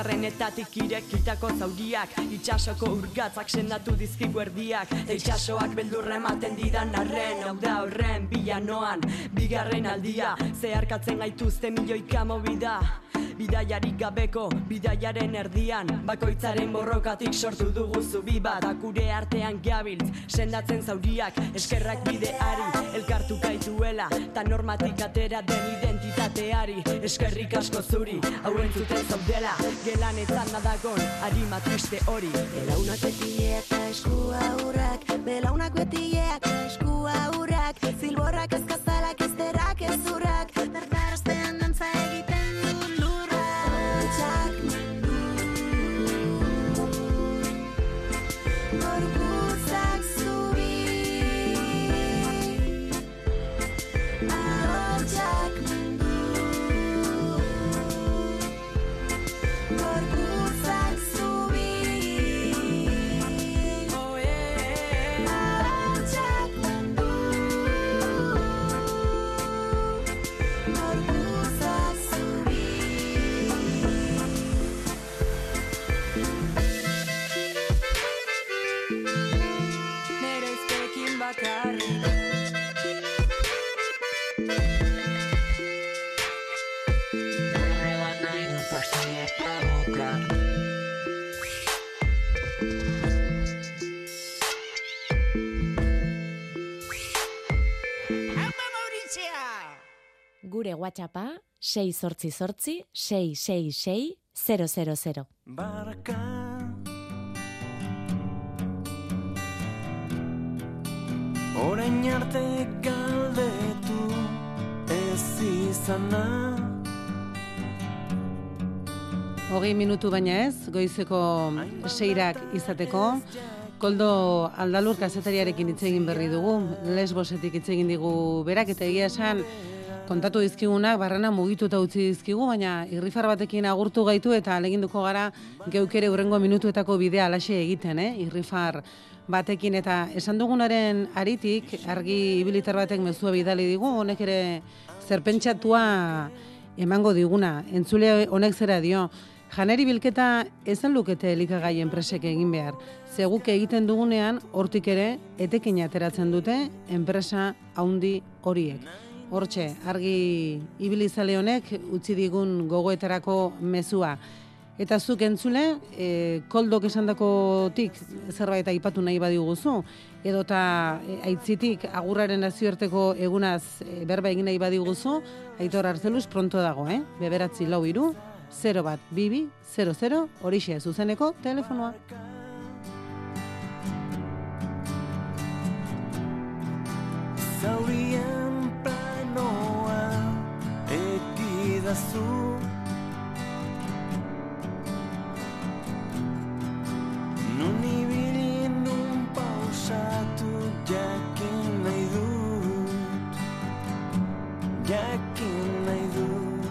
Orbaintzarrenetatik irekitako zauriak Itxasoko urgatzak sendatu dizkigu erdiak. Eta itxasoak beldurra ematen didan arren Hau da horren bilanoan. Bigarren aldia Zeharkatzen gaituzte milioika mobida Bidaiarik gabeko, bidaiaren erdian Bakoitzaren borrokatik sortu dugu zubi bat. Akure artean gabiltz, sendatzen zauriak Eskerrak bideari, elkartu gaituela Ta normatik atera den identitateari. Eskerrik asko zuri, hau entzuten zaudela Gelanetan nadagon, harima triste hori. Belaunak betileak eta eskua urrak Belaunak betileak eta eskua urrak Zilborrak ezkazalak Gure WhatsAppa 6 sortzi sortzi 666 000. Barka Orain arte galdetu ez izana Hogei minutu baina ez, goizeko seirak izateko. Koldo aldalur kazetariarekin hitz egin berri dugu, lesbosetik hitz egin digu berak, eta egia esan kontatu dizkigunak barrena mugituta utzi dizkigu, baina irrifar batekin agurtu gaitu eta aleginduko gara geukere urrengo minutuetako bidea alaxe egiten, eh? irrifar batekin eta esan dugunaren aritik argi ibilitar batek mezua bidali digu, honek ere zerpentsatua emango diguna. Entzule honek zera dio, janeri bilketa ezen lukete elikagai enpresek egin behar. Ze guk egiten dugunean, hortik ere, etekin ateratzen dute enpresa haundi horiek. Hortxe, argi ibilizale honek utzi digun gogoetarako mezua. Eta zuk entzule, e, koldok esandakotik zerbait aipatu nahi badiguzu, edota e, aitzitik agurraren nazioarteko egunaz e, berba egin nahi badiguzu, aitor arzeluz pronto dago, eh? Beberatzi lau iru, 0 bat, bibi, 00, horixe zuzeneko telefonoa. Zaurien planoa egidazu Nun ibili nun pausatu jakin nahi dut. Jakin nahi dut.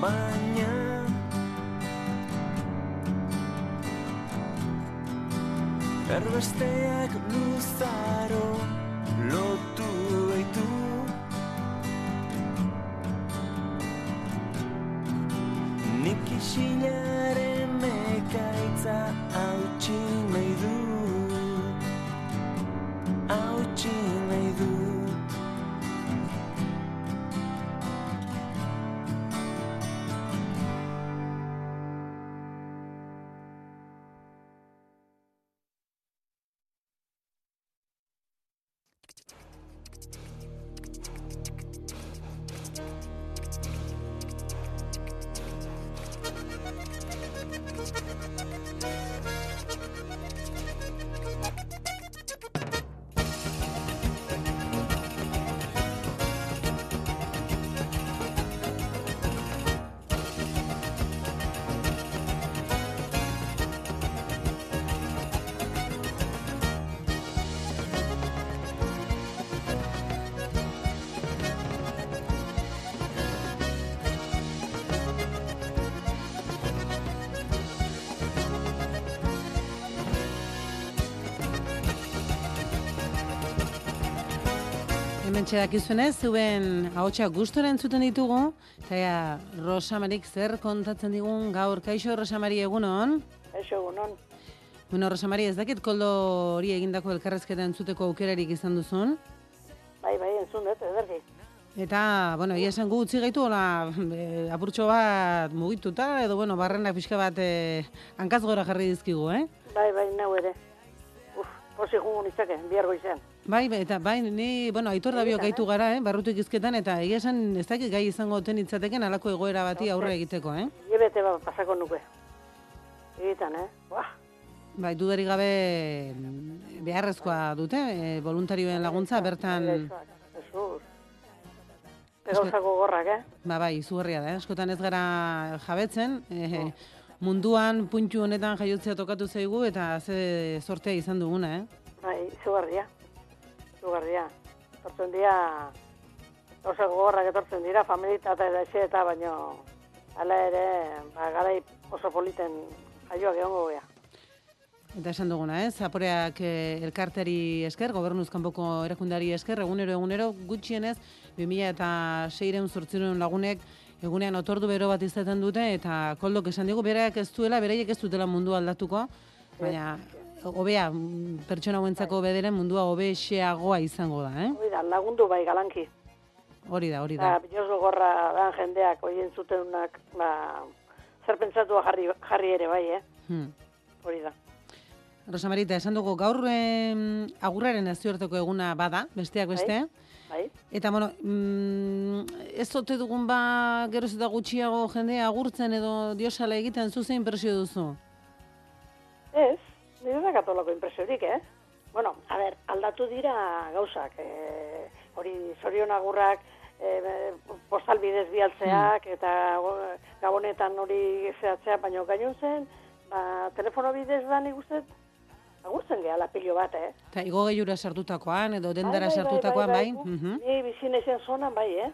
Baina Erbesteak luzaro lotu Hemen txedakizunez, zuen ahotsa gustora entzuten ditugu, eta ja, Rosamarik zer kontatzen digun gaur, kaixo Rosamari egunon? Eixo egunon. Bueno, Rosamari, ez dakit koldo hori egindako elkarrezketa entzuteko aukerarik izan duzun? Bai, bai, entzun dut, ederki. Eta, bueno, ia esan gu utzi gaitu, hola, e, apurtxo bat mugituta, edo, bueno, barrenak pixka bat e, hankaz gora jarri dizkigu, eh? Bai, bai, neu ere. Uf, posi jungo nitzake, bihar goizean. Bai, eta bai, ni, bueno, aitor da biok gaitu gara, eh, barrutik izketan, eta egia esan ez dakit gai izango ten itzateken alako egoera bati aurre egiteko, eh? Hilabete bat pasako nuke. Egitan, eh? Buah, Bai, dudarik gabe mm, beharrezkoa dute, e, voluntarioen laguntza, bertan, Jesus. Pegauzako gorrak, eh? ba bai, izugarria da, eh? askotan ez gara jabetzen, e, munduan puntu honetan jaiotzea tokatu zaigu, eta ze sortea izan duguna, eh? Bai, izugarria. Izugarria. Tortzen dira, gauzako gorrak etortzen dira, familita eta edaxe eta baino, hala ere, ba, garai oso politen jaioak egongo gea. Eta esan duguna, ez? Zaporeak eh, elkarteri esker, gobernuz kanpoko erakundari esker, egunero egunero gutxienez 2000 eta seireun zortzireun lagunek egunean otordu bero bat izaten dute eta koldok esan digu berak ez duela, beraiek ez dutela mundu aldatuko, baina hobea mm, pertsona hauentzako bederen mundua hobexeagoa izango da, eh? Hori da, lagundu bai galanki. Hori da, hori da. Ba, Josu gorra dan jendeak, oien zutenunak, ba, zer pentsatua jarri, jarri ere bai, eh? Hmm. Hori da. Rosamarita, esan dugu gaur em, agurraren nazioarteko eguna bada, besteak beste. Bai, Eta, bueno, mm, ez ote dugun ba, geroz eta gutxiago jendea agurtzen edo diosala egiten zuzen impresio duzu. ez, nire da katolako impresiorik, ez? Bueno, a ber, aldatu dira gauzak, e, hori zorion agurrak, e, postal bidez bialtzeak, eta go- gabonetan hori zehatzea, baino gainun zen, ba, telefono bidez da nik uste, agurtzen gehala pilo bat, eh? Eta igo gehiura sartutakoan edo dendara Bai, bai, bai, sartutakoan, bai. bai, bai. Mhm. Ni bizi zonan, bai, eh?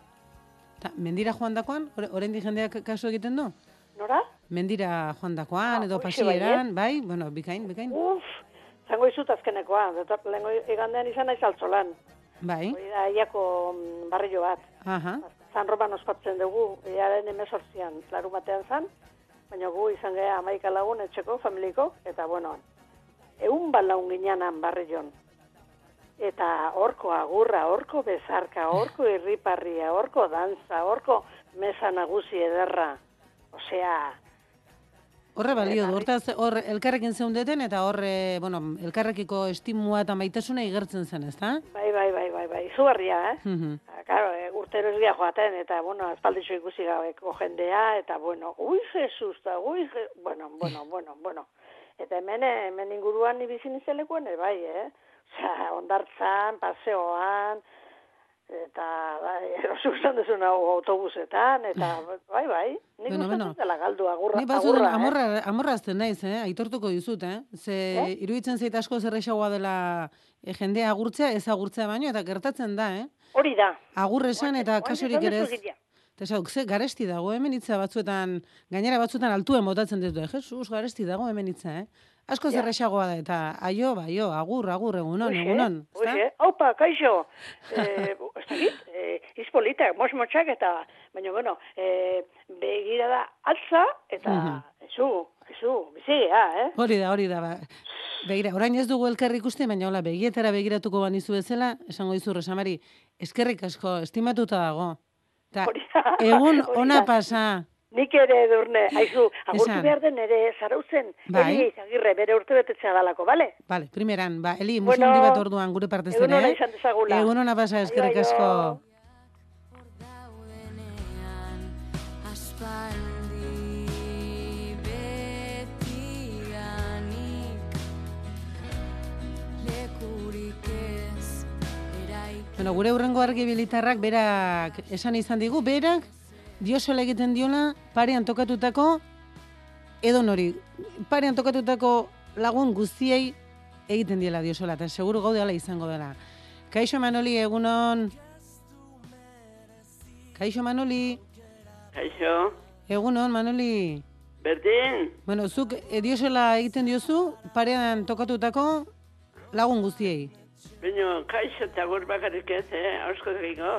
Ta, mendira joan dakoan, oraindik jendeak kasu egiten du? Nora? Mendira joan dakoan, Ah, edo pasieran, bai, bueno, bikain, bikain. Uf, zango izut azkenekoa, eta lehenko igandean izan naiz altzolan. Bai, Hori da, iako mm, barrio bat. aha, San Roman ospatzen dugu, iaren emesortzian, laru batean zan, baina gu izan geha amaika lagun etxeko, familiko, eta bueno, egun bat lagun ginean barrion. Eta horko agurra, horko bezarka, horko irriparria, horko dantza, horko mesa nagusi ederra. Osea, Horre balio du, hortaz, hor elkarrekin zeundeten eta horre, bueno, elkarrekiko estimua eta maitasuna igertzen zen, ezta? bai, bai, bai, bai, bai, izugarria, eh? Mhm. Ah, Claro, e, urtero ez joaten, eta, bueno, aspalditxo ikusi gabeko jendea, eta, bueno, ui, Jesus, eta, ui, Je... bueno, bueno, bueno, bueno. Eta hemen, eh, hemen inguruan ni bizi nizelekuan, bai, eh? Osea, ondartzan, paseoan, eta, bai, erosu izan duzuna autobusetan, eta, bai, bai, nik Bueno, bueno, dela galdu agurra, Ni batzutan agurra, amorra, amorrazten naiz, eh? aitortuko dizut, eh? Ze Eh? iruditzen zait asko zerrexagoa dela eh, jendea agurtzea, ez agurtzea baino, eta gertatzen da, eh? eh? Hori da. Agur esan eta kasurik ere ez. Eta esauk, ze garesti dago hemen hitza batzuetan, gainera batzuetan altuen botatzen ditu, eh? Jesus, garesti dago hemen hitza, eh? Asko Ja. zerrexagoa da, eta aio, ba, aio, agur, agur, egunon, Hoxe, egunon. ezta? hoxe. Aupa, kaixo. Eh, ez dakit, eh, izpolita, mosmotxak eta, baina, bueno, eh, begira da altza eta, Mhm. ezu, ezu, bizigea, eh? Hori da, hori da, ba. Begira, orain ez dugu elkarri ikusten, baina hola, begietara begiratuko banizu bezala, esango dizu Rosamari, eskerrik asko, estimatuta dago. Ta, egun ona pasa. Nik ere edurne, haizu, agurtu behar den ere zarautzen, Bai. Eli Izagirre, bere urte betetzea dalako, bale? Vale, primeran, ba, Eli, Bueno, musu handi bat orduan gure partez egun ere, ona eh? izan dezagula. Egun ona pasa, eskerrik asko. Bueno, gure urrengo argibilitarrak berak esan izan digu, berak diosola egiten diola parean tokatutako edo nori, parean tokatutako lagun guztiei egiten diela diosola, eta seguru gaude hala izango dela. Kaixo Manoli, egunon... Kaixo Manoli, Kaixo, egunon Manoli. berdin, Bueno, zuk e, diosola egiten diozu parean tokatutako lagun guztiei. Baina kaixo eta gur bakarrik ez, eh, ausko dago.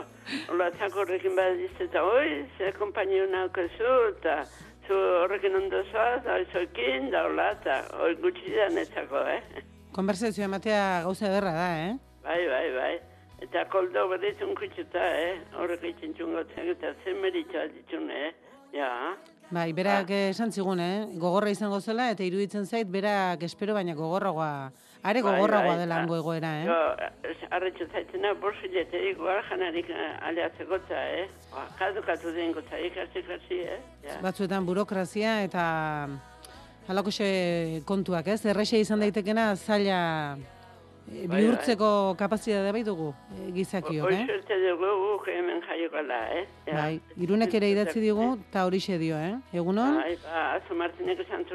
Ola zakorrekin bat eta oi, ze kompainio naukezu, eta zu horrekin ondo zoaz, aizokin, da hola, eta hoi gutxi da netzako, eh. Konversazio ematea gauza ederra da, eh? Bai, bai, bai. Eta koldo berditzen kutsuta, eh, horrek itzen txungotzen, eta zen meritua ditune, eh. Ja, Bai, berak esan zigun, eh? Gogorra izango zela eta iruditzen zait berak espero baina gogorragoa, are Bai, gogorragoa bai, dela ba. hango egoera, eh? Jo, arretxo zaitena, borsileterik, guarjanarik aleatzeko eta, eh? Ba, Kadukatu den gota, ikasi, ikasi, eh? Ja. Batzuetan burokrazia eta halakoxe kontuak, ez? Errexe izan daitekena zaila eh, Bai, bihurtzeko kapazitatea bai dugu eh, gizakiok, Hoi eh? suerte dugu guk hemen jaiokala, eh? Ja. Bai, irunek ere idatzi digu eta horixe dio, eh? Egunon? Bai, ba, Azo Martinek esan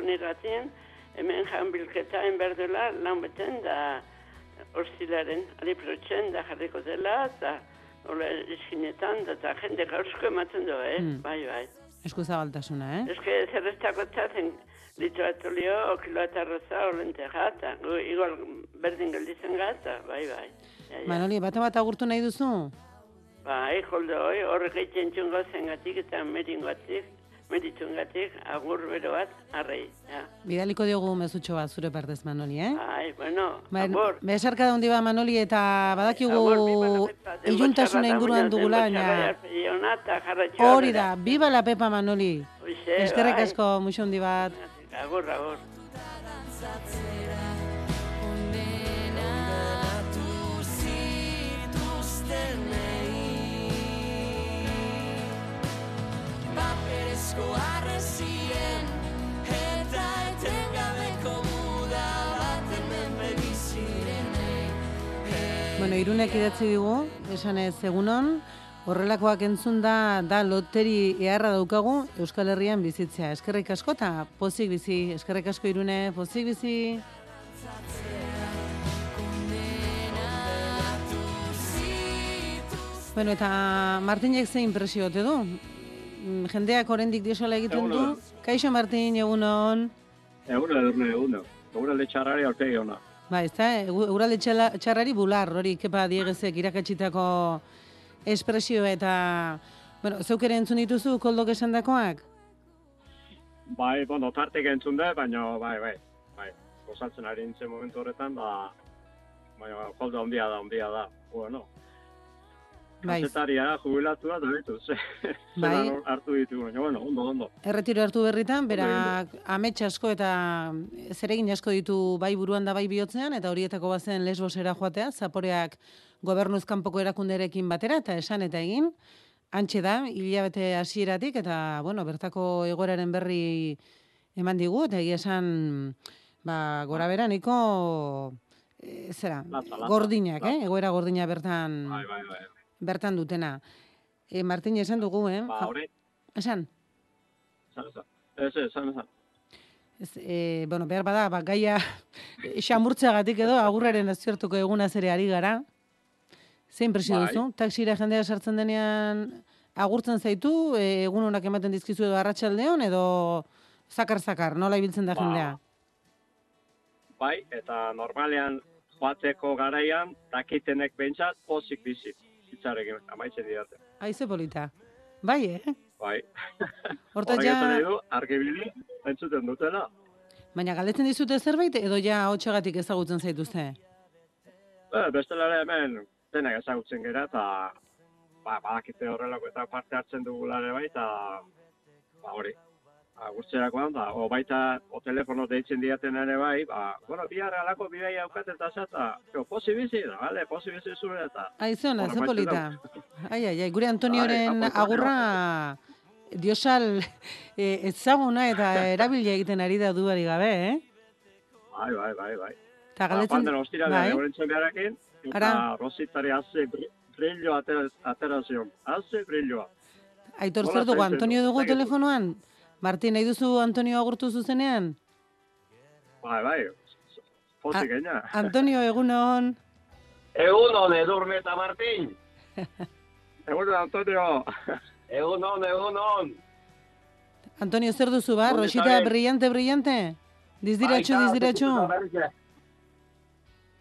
hemen jan bilketa enberdela lan beten da ostilaren, aliprotzen da jarriko dela, eta hola eskinetan, da eta jende gauzko ematen du, eh? Hmm. Bai, bai. Eskuzabaltasuna, eh? Ez que zerreztako txaten, litro atolio, o kilo eta roza, olente gata, gu igual berdin gelditzen gata, bai, bai. Ja, ja. Manoli, bata bat agurtu nahi duzu? Bai, joldo, horrek egiten txungo zengatik eta meringoatik, meritxungatik agur bero bat arrei. Ja. Bidaliko diogu mezutxo bat zure partez Manoli, eh? Ai, bueno, ba, agur. Bezarka da hundi ba Manoli eta badakigu iluntasuna inguruan dugula, ja. Hori da, biba la pepa Manoli. Uxe, Eskerrek asko, muxo hundi bat. Agur, agur. Zatzera, ondena zituzten asko arreziren Eta etengabeko muda baten menpe bizirenei Bueno, irunek idatzi digu, esan ez egunon, horrelakoak entzun da, da loteri eharra daukagu Euskal Herrian bizitzea. Eskerrik asko eta pozik bizi, eskerrik asko irune, pozik bizi. Bueno, eta Martinek ze impresio ote du? Jendeak oraindik diosola egiten du. Kaixo Martin, egunon. Egun edurne, egun Egun alde txarrari aurpegi ona. Ba, ez da, txala- txarrari bular, hori, kepa diegezek irakatsitako espresio eta, bueno, zeuk ere entzun dituzu koldok esan dakoak? Bai, bueno, tartek entzun da, baina, bai, bai, bai. Gozatzen ari nintzen momentu horretan, ba, baina, koldo handia da, handia da. Bueno, Bai, kazetaria, jubilatua, da ze, Bai. hartu ditu, baina, bueno, ondo, ondo. erretiro hartu berritan, berak amets asko eta zeregin asko ditu bai buruan da bai bihotzean, eta horietako bazen lesbosera joatea, zaporeak gobernuz kanpoko erakunderekin batera, eta esan eta egin, antxe da, hilabete hasieratik eta, bueno, bertako egoeraren berri eman digu, eta egia esan, ba, gora bera niko, e, zera, Latza, latza. gordinak, eh? egoera gordina bertan, Bai, bai, bai. Bertan dutena. E, Martin, esan dugu, eh? Ba, hori, Esan? zan, zan. Ez, zan, zan. Ez, e, bueno, behar bada, ba, gaia xamurtzeagatik edo agurraren aziertuko egunaz ere ari gara. Ze impresio Bai. duzu? Taxira jendea sartzen denean agurtzen zaitu, e, egun honak ematen dizkizu edo arratsaldeon edo zakar-zakar, nola ibiltzen da Ba, jendea? Bai, eta normalean joateko garaian, dakitenek behintzat, pozik bizi. Hitzarekin, amaitzen didate. Aize polita. Bai, eh? Bai. Horrek ja, argibili, entzuten dutela. baina galdetzen dizute zerbait edo ja hotxegatik ezagutzen zaituzte? Eh, bestela ere hemen denak ezagutzen gera eta ba, badakite horrelako eta parte hartzen dugula ere bai eta ba hori. Ba, gurtzerakoan, da, o baita o telefono deitzen diaten ere bai, ba, bueno, bihar alako bidai aukat eta zata, jo, posi bizi, da, vale, posi bizi zure eta... Aize ona, Bueno, polita. Ai, ai, ai, gure Antonioren aportu agurra diosal eh, ezaguna eta erabilia egiten ari da duari gabe, eh? Bai, bai, bai, bai. Eta Ba, galetzen... den ostira bai. da, beharekin, eta rositari haze bri- brillo atera, atera zion, haze brilloa. Aitor zer dugu, Antonio du? dugu telefonoan? Martin, nahi duzu Antonio agurtu zuzenean? Bai, bai, pozik gaina. Antonio, egunon. Egunon, Edurne eta Martin. Egun Antonio. Egunon, egunon. Antonio, zer duzu ba? Rosita, brillante, brillante? Dizdiratxu, dizdiratxu.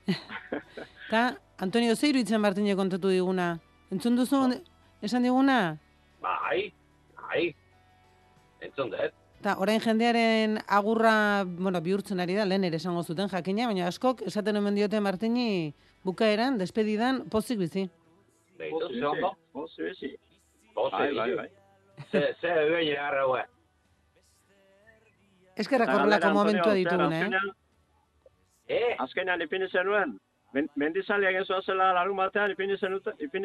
Ta, Antonio, ze iruditzen Martine kontatu diguna? Entzun duzu, esan diguna? Bai, bai. Entzun dut. Ta, orain jendearen agurra, bueno, bihurtzen ari da, lehen ere esango zuten jakina, baina askok esaten omen diote Martini bukaeran, despedidan, pozik bizi. Deitu, ze ondo? Pozi bizi. Pozi Bai, bizi. bai, bai. Ze, ze behin garra hue. Eskerrak Eta horrelako momentua dituguna, eh? Eh? Azkenean ipini zenuen. Men- Mendizalea egin zela larun batean ipini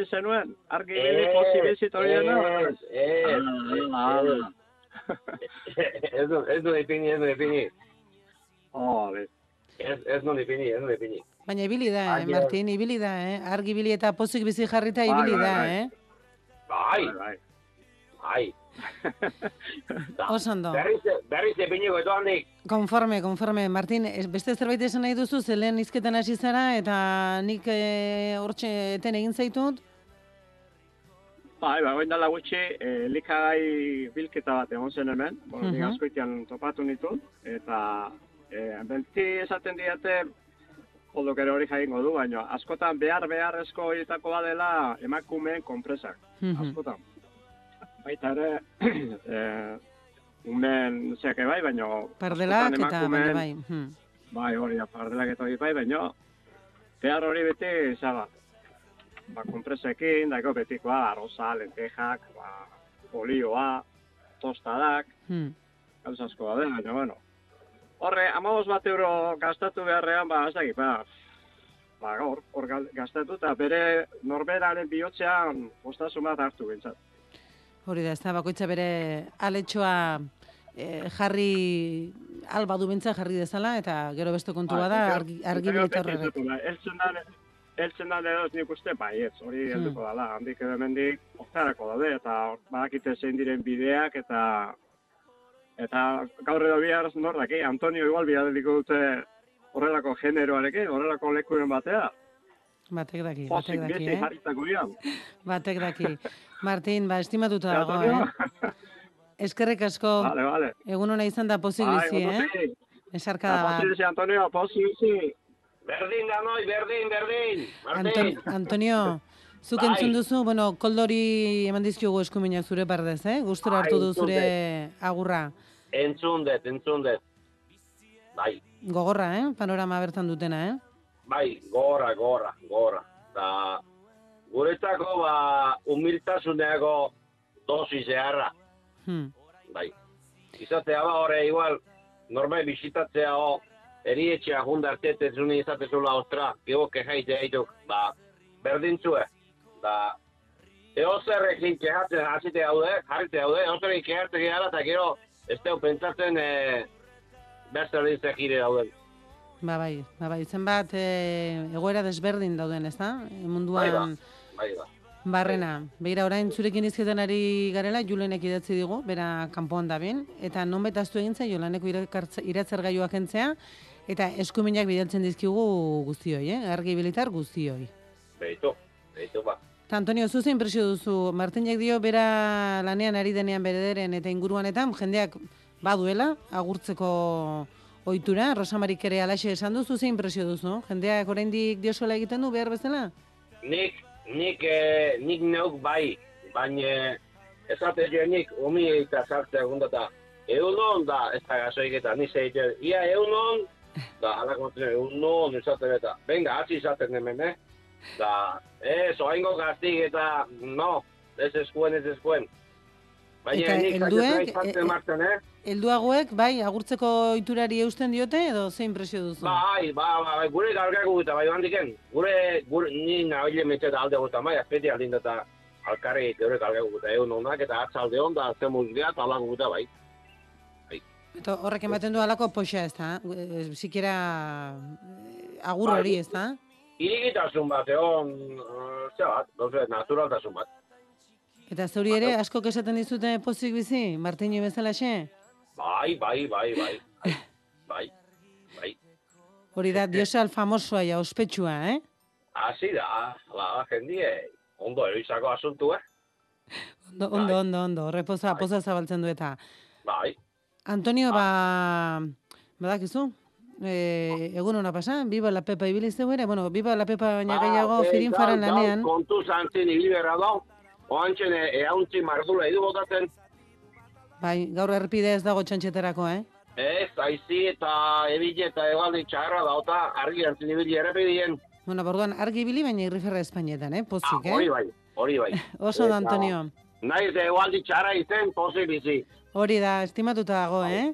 zenuen. Argi bili Ez, pozi bizi eta hori dena. ez, ez, Ah, ez. Ez du, ez du ipini, ez du ipini. Oh. Ez, ez du ipini, ez du ipini. Baina ibili da, eh, Bai, Martin, ibili da, eh? Argi ibili eta pozik bizi jarrita Bai, ibili bai, da, bai. eh? Bai, bai. Bai. Oso ondo. Berriz, berriz ipiniko eto handik. Konforme, konforme. Martin, ez- beste zerbait esan nahi duzu, ze lehen izketan hasi zara, eta nik eh, hortxe eten egin zaitut. Bai, bai, dela gutxi, eh, likagai bilketa bat egon zen hemen, bueno, Mhm. askoitian topatu nitu, eta eh, benti esaten diate, jodok ere hori jaingo du, baina askotan behar beharrezko horietako badela emakumeen konpresak, Mhm. askotan. Baita ere, eh, umen zeke bai, baina Pardelak eta baina bai. hm. Bai, hori da, pardelak eta hori bai, baina behar hori beti, zaba, ba, kompresekin, dago betikoa, arroza, lentejak, ba, olioa, tostadak, Hmm. gauza asko da, baina, bueno. Horre, amabos bat euro gastatu beharrean, ba, ez dakit, ba, ba, hor, hor gastatu, eta bere norberaren bihotzean postasun bat hartu bintzat. Hori da, ez da, bakoitza bere aletxoa eh, jarri alba du bentsa jarri dezala, eta gero beste kontua da, argi, argi bilitarrerek. Eltzen da, eltzen da edo nik uste, bai, ez, hori Hmm. helduko dala. Handik edo hemendik hortarako daude, eta badakite zein diren bideak, eta eta gaur edo bihar nor daki, Antonio igual bidadeliko dute horrelako generoarekin, horrelako lekuren batea. Batek daki, batek daki, eh? Batek daki. Martin, ba, estimatuta dago, eh? Eskerrik asko. Vale, vale. Egun hona izan da pozik Bai, bizi, eh? Esarkada. Pozik, Antonio, pozik bizi. Berdin da noi, berdin, berdin. Anton, Antonio, zuk Bai. entzun duzu, bueno, koldori eman dizkiogu eskuminak zure pardez, eh? Gustura Bai, hartu du entzun zure agurra. Entzun dut, entzun dut. Bai, Gogorra, eh? Panorama bertan dutena, eh? bai, gora, gora, gora. Da, guretzako, ba, humiltasuneako dosi zeharra. Hmm. Bai. Izatea ba, hori, igual, normal bisitatzea, ho, erietxea jundartet zuni izatezula ostra, gego kejaite haituk, ba, berdintzue. Da, eo zerrekin kejatzen hasite haude, jarrite haude, eo zerrekin kejatzen gehala, eta gero, ez teu pentsatzen, e, beste erdizek gire dauden. Ba, bai, ba, bai, zenbat eh, egoera desberdin dauden, ez da? Munduan... Bai ba, bai ba. Barrena, begira orain zurekin izketan ari garela, Julenek idatzi digu, bera kanpoan da ben, eta non betaztu egin zen, Jolaneko iratzar gaioak eta eskuminak bidaltzen dizkigu guztioi, eh? argi bilitar guztioi. Beitu, beitu ba. Ta Antonio, zu zein impresio duzu, Martinek dio bera lanean ari denean berederen eta inguruanetan, jendeak baduela, agurtzeko ohitura, Rosamarik ere alaxe esan duzu, zein impresio duzu? Jendeak oraindik diosola egiten du behar bezala? Nik, nik, eh, nik neuk bai, baina esate jo nik umi eta sartzea gundata. Eunon da, ez da gazoik eta ni zeite, ia eunon, da, alako eunon esaten eta, venga, hasi izaten hemen, eh? Da, ez, oaingo gaztik eta, no, ez eskuen, ez eskuen. Baina Eta nik helduek, zaitzen e- e- martzen, eh? Helduagoek, bai, agurtzeko ohiturari eusten diote, edo zein impresio duzu? Bai, ba, ba, bai, gure galgagu eta bai handiken, gure, gure, ni nabile metxe da alde gota, bai, azpeti aldin eta alkarri gure galgagu eta egun onak, eta atzalde hon da, zen muzgia, eta alako guta, bai. Eta horrek ematen du alako poxa, ez da? Eh, Sikiera eh, agur Bai. hori, ez da? Irigitasun bat, egon, uh, ze bat, doze, naturaltasun bat. Eta zeuri ere, asko esaten dizute pozik bizi, Martini bezalaxe? Bai, bai, bai, bai, bai, bai, bai. Hori da, diosal famosoa ja, ospetsua, eh? Hasi da, la, jendie, ondo eroizako asuntu, eh? Ondo, ondo, ondo, ondo, horrek poza, poza zabaltzen du eta. Bai, Antonio, ba, badakizu, e, egun hona pasa, Biba la Pepa ibili zeu ere, bueno, Biba la Pepa baina gehiago Ba, firin eh, faran lanean. Kontu zantzin ibilberra da, oantxen eauntzi mardula idu botatzen, Bai, gaur errepide ez dago txantxetarako, eh? Ez, aizi eta ebile eta egaldi txarra da, eta argi antzin ibili errepidien. Bueno, borduan, argi ibili, baina irriferra Espainetan, eh? Pozik, eh? Hori bai, hori bai. Oso da, Antonio. Naiz egaldi txarra izen, posi bizi. Hori da, estimatuta dago, eh?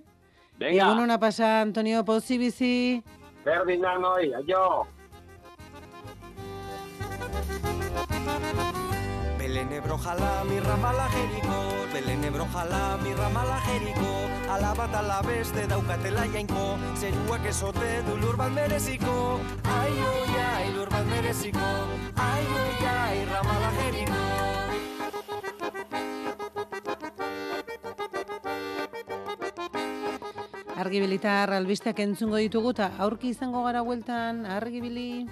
Venga. Egun hona pasa, Antonio, pozi bizi. Berdin da noi, aio. Belén Ebro jala mi ramala jeriko, Belén Ebro jala mi ramala jeriko, ala bat ala beste daukatela jainko, zeruak esote du lur bat mereziko, ai oi ai lur bat mereziko, ai oi ai ramala jeriko. Argibilitar albisteak entzungo ditugu eta aurki izango gara bueltan, argibili.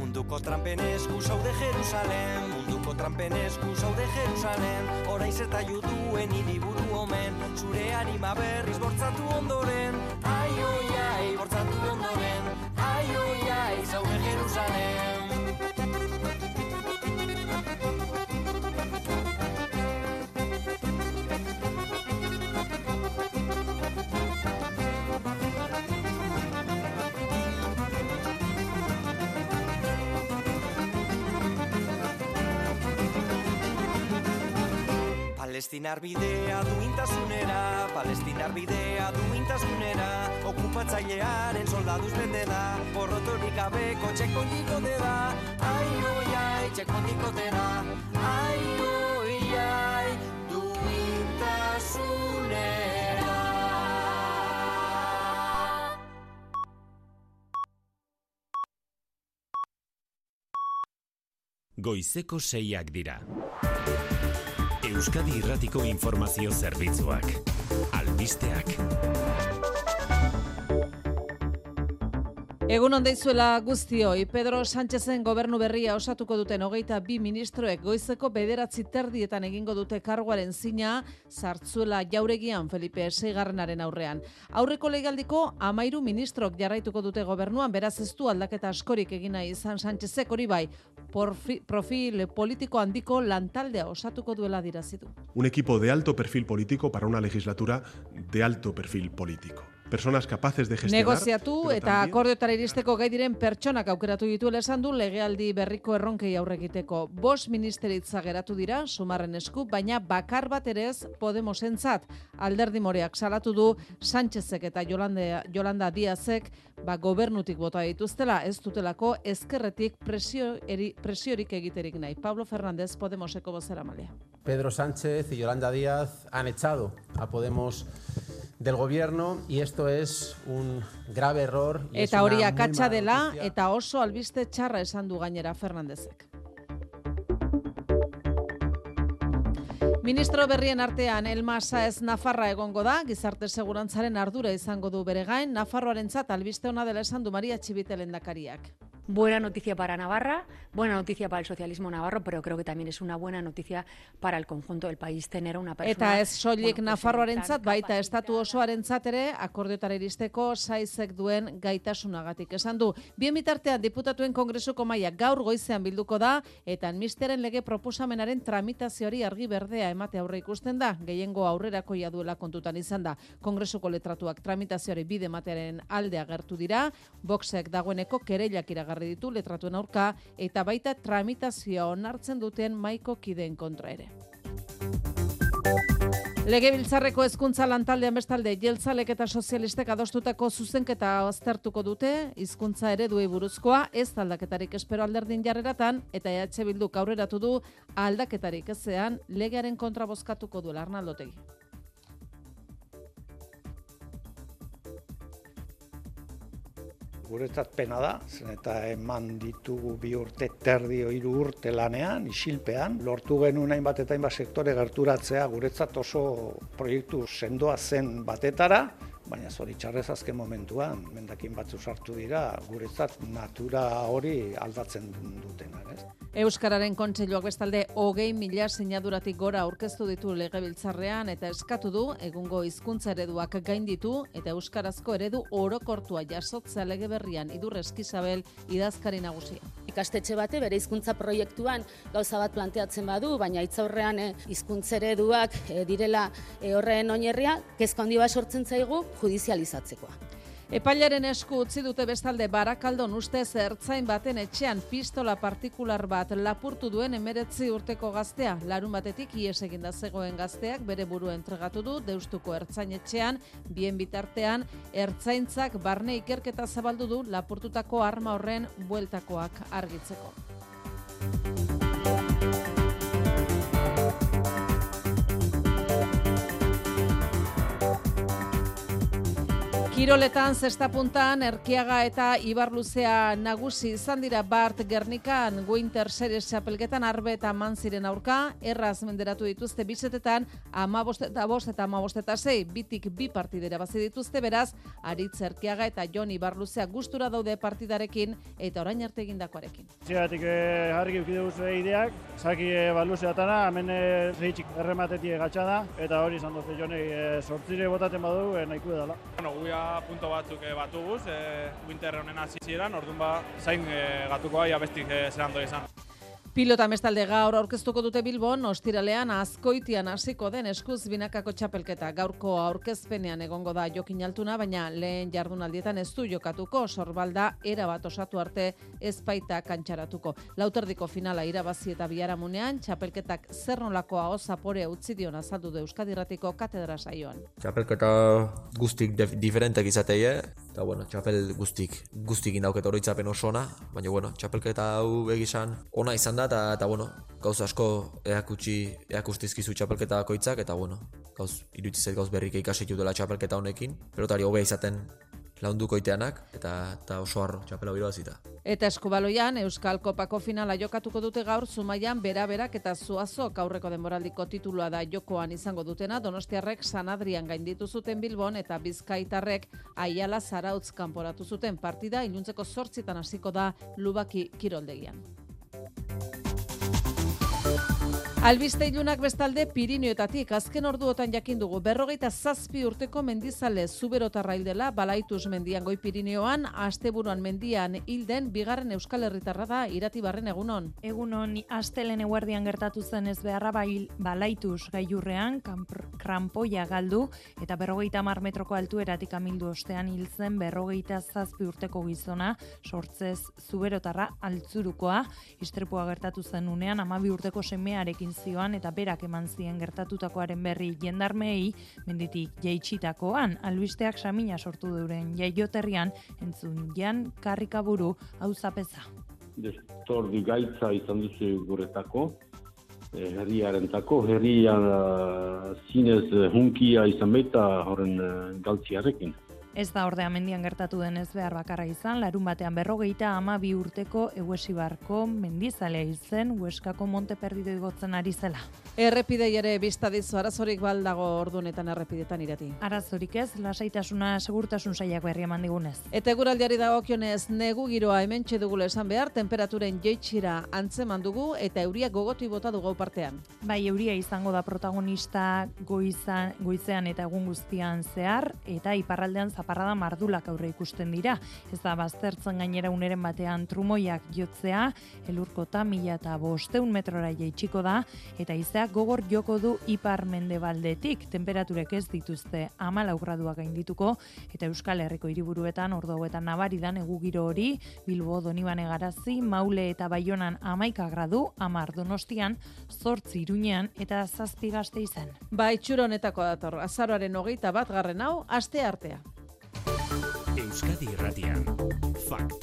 Munduko trampen esku zaude Jerusalem, munduko trampen esku zaude Jerusalem, orain zeta juduen hiriburu omen, zure anima berriz bortzatu ondoren, ai oi ai bortzatu ondoren, Palestinar bidea duintasunera, Palestinar bidea duintasunera, okupatzen Hiltzailearen soldaduz bende da Porrotorik gabeko txekpointiko te da Ai, oi, ai, txekpointiko te da Ai, oi, ai, duintasunera Goizeko seiak dira. Euskadi Irratiko Informazio Zerbitzuak. Albisteak. Egun ondeizuela guztioi, Pedro Sánchezen gobernu berria osatuko duten hogeita bi ministroek goizeko bederatzi terdietan egingo dute karguaren zina zartzuela jauregian Felipe Seigarrenaren aurrean. Aurreko legaldiko amairu ministrok jarraituko dute gobernuan, beraz ez du aldaketa askorik egina izan Sánchezek hori bai, porfi, profil politiko handiko lantaldea osatuko duela dirazidu. Un equipo de alto perfil político para una legislatura de alto perfil político. Personas capaces de gestionar. Negoziatu eta también- akordiotara iristeko gai diren pertsonak aukeratu dituela esan du legealdi berriko erronkei aurre egiteko. Bos ministeritza geratu dira, sumarren esku, baina bakar bat ere ez Podemosentzat. Alderdi moreak salatu du Sánchezek eta Yolanda, Yolanda Diazek ba, gobernutik bota dituztela ez dutelako ezkerretik presio, eri, presiorik egiterik nahi. Pablo Fernández Podemoseko bozera malea. Pedro Sánchez y Yolanda Díaz han echado a Podemos del gobierno y esto es un grave error. y Eta hori akatsa dela eta oso albiste txarra esan du gainera Fernandezek. Ministro berrien artean Elma Saez Nafarra egongo da, gizarte segurantzaren ardura izango du bere gain, Nafarroarentzat albiste ona dela esan du Maria Txibite lehendakariak. Buena noticia para Navarra, buena noticia para el socialismo navarro, pero creo que también es una buena noticia para el conjunto del país tener una persona... Eta ez soilik bueno, Nafarroarentzat, baita estatu osoarentzat ere akordiotara iristeko saizek duen gaitasunagatik. Esan du, bien bitartean diputatuen kongresuko maila gaur goizean bilduko da eta amnistiaren lege proposamenaren tramitazioari argi berdea emate aurre ikusten da, gehiengo aurrerakoia duela kontutan izan da. Kongresuko letratuak tramitazioari bide ematearen alde agertu dira, Voxek dagoeneko kereilak iragarri ditu letratuen aurka eta baita tramitazioa onartzen duten maiko kideen kontra ere. Legebiltzarreko hezkuntza lantaldean bestalde jeltzalek eta sozialistek adostutako zuzenketa aztertuko dute hizkuntza ereduei buruzkoa ez aldaketarik espero alderdin jarreratan eta EH Bilduk aurreratu du aldaketarik ezean legearen kontra bozkatuko duela Arnaldotegi. Guretzat pena da, zen eta eman ditugu bi urte terdio hiru urte lanean, isilpean, lortu genuen hainbat eta hainbat sektore gerturatzea guretzat oso proiektu sendoa zen batetara, baina zoritxarrez azken momentuan, mendakin batzu sartu dira, guretzat natura hori aldatzen dutenak, ez? Euskararen kontseiluak bestalde hogei mila sinaduratik gora aurkeztu ditu legebiltzarrean eta eskatu du egungo hizkuntza ereduak gainditu eta euskarazko eredu orokortua jasotzea lege berrian idur eskizabel idazkari nagusia. Ikastetxe bate bere hizkuntza proiektuan gauza bat planteatzen badu, baina hitzaurrean eh, hizkuntza ereduak eh, direla eh, horren oinarria, kezka handi bat sortzen zaigu judizializatzekoa. Epailaren esku utzi dute bestalde barakaldon ustez ertzain baten etxean pistola partikular bat lapurtu duen emeretzi urteko gaztea. Larun batetik ies eginda zegoen gazteak bere buru entregatu du deustuko ertzain etxean, bien bitartean ertzaintzak barne ikerketa zabaldu du lapurtutako arma horren bueltakoak argitzeko. Kiroletan zesta puntan Erkiaga eta Ibarluzea nagusi izan dira Bart Gernikan. Winter Series txapelketan arbe eta manziren aurka, erraz menderatu dituzte bisetetan, ama eta bost eta ama eta sei, bitik bi partidera bazi dituzte beraz, Aritz Erkiaga eta Jon Ibarluzea gustura daude partidarekin eta orain arte egindakoarekin. Zigatik eh, harri geuki dugu ideak, zaki eh, baluzeatana, hemen eh, zehitxik errematetie gatsa da, eta hori izan dute jonei eh, sortzire botaten badu eh, nahiko dela. Bueno, guia punto batzuk eh, batuguz, eh, winter honen hasi ziren, orduan ba, zain eh, gatuko gai abestik eh, zerando izan. Pilota mestalde gaur aurkeztuko dute Bilbon, ostiralean azkoitian hasiko den eskuz binakako txapelketa. Gaurko aurkezpenean egongo da jokin altuna, baina lehen jardunaldietan ez du jokatuko, sorbalda era bat osatu arte ezpaita kantxaratuko. Lauterdiko finala irabazi eta biharamunean, txapelketak zer nolakoa osapore utzi dion azaldu du Euskadirratiko katedra saioan. Txapelketa guztik dif- diferentek izateie, Eta, bueno, txapel guztik, guztik indauket oroitzapen oso ona, baina, bueno, txapelketa hau begizan ona izan da, eta, eta bueno, gauz asko eakutsi, eakustizkizu txapelketa bakoitzak, eta, bueno, gauz, iruditzez gauz berrik ikasitu dela txapelketa honekin, pelotari hobea izaten launduko iteanak, eta, eta oso harro txapela biro bazita. Eta eskubaloian, Euskal Kopako finala jokatuko dute gaur Zumaian bera-berak eta Zuazok aurreko denboraldiko titulua da jokoan izango dutena, Donostiarrek San Adrian gainditu zuten Bilbon eta Bizkaitarrek Aiala Zarautz kanporatu zuten partida iluntzeko zortzitan hasiko da Lubaki kiroldegian. Albiste ilunak bestalde Pirinioetatik azken orduotan jakin dugu berrogeita zazpi urteko mendizale zuberotarra hildela balaituz mendian goi Pirineoan, asteburuan mendian hilden bigarren Euskal Herritarra da irati barren egunon. Egunon, astelen eguerdian gertatu zen ez beharra bail, balaituz gailurrean, krampoia galdu, eta berrogeita mar metroko altueratik amildu ostean hil zen berrogeita zazpi urteko gizona, sortzez zuberotarra altzurukoa, istrepua gertatu zen unean, amabi urteko semearekin zioan eta berak eman zien gertatutakoaren berri jendarmei menditik jaitsitakoan, albisteak samina sortu duren jaioterrian, entzun jan karrikaburu hau zapeza. destordi gaitza izan duzu guretako, eh, herriarentako, herria eh, zinez eh, hunkia izan baita horren galtziarekin. Ez da ordea mendian gertatu denez behar bakarra izan, larun batean berrogeita ama bi urteko eguesibarko mendizalea izen, Hueskako Monte Perdido igotzen ari zela. Errepidei ere biztadizu arazorik baldago ordunetan errepidetan irati. Arazorik ez, lasaitasuna segurtasun saiak berri eman digunez. Eta eguraldiari dagokionez negu giroa hemen dugula esan behar, temperaturen jeitsira antzeman dugu eta euria gogoti bota dugu partean. Bai, euria izango da protagonista goizan, goizean eta egun guztian zehar, eta iparraldean zaparrada mardulak aurre ikusten dira. Ez da baztertzen gainera uneren batean trumoiak jotzea, elurkota mila eta bosteun metrora jaitsiko da, eta izeak gogor joko du ipar mendebaldetik. Temperaturek ez dituzte amalau graduak gaindituko, eta Euskal Herriko hiriburuetan ordu hauetan nabaridan egu giro hori, Bilbo, Donibane Garazi, Maule eta Baionan amaika gradu, amar donostian, zortzi iruñean eta zazpi gazte izan. Ba, itxuro honetako dator, azaroaren hogeita bat garren hau, aste artea. Euskadi Irratian. Faktoria.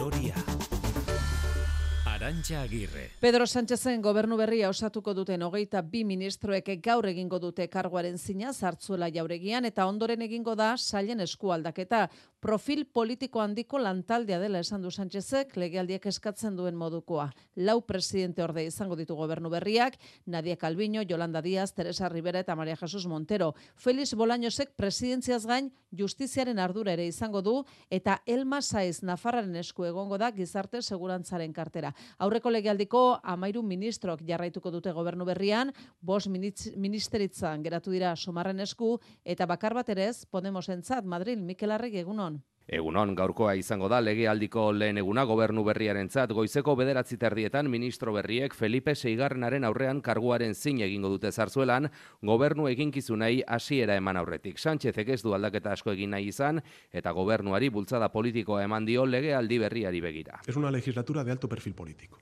Arantxa Agirre. Pedro Sánchezen gobernu berria osatuko duten hogeita bi ministroek gaur egingo dute karguaren zina zartzuela jauregian eta ondoren egingo da sailen eskualdaketa. Profil politiko handiko lantaldea dela esan du Sánchezek legealdiek eskatzen duen modukoa. Lau presidente orde izango ditu gobernu berriak, Nadia Calviño, Yolanda Díaz, Teresa Rivera eta Maria Jesus Montero. Felix Bolañosek presidentziaz gain justiziaren ardura ere izango du eta Elma Saiz Nafarraren esku egongo da gizarte segurantzaren kartera. Aurreko legealdiko amairu ministrok jarraituko dute gobernu berrian, bos ministeritzan geratu dira somarren esku, eta bakar bat ere ez, Podemosentzat, Madrid, Mikel Arregi egunon. Egunon, gaurkoa izango da legealdiko lehen eguna gobernu berriarentzat goizeko bederatzi terdietan ministro berriek Felipe Seigarrenaren aurrean karguaren zin egingo dute zarzuelan, gobernu eginkizunei hasiera eman aurretik. Sánchezek ez du aldaketa asko egin nahi izan, eta gobernuari bultzada politikoa eman dio legealdi berriari begira. Es una legislatura de alto perfil político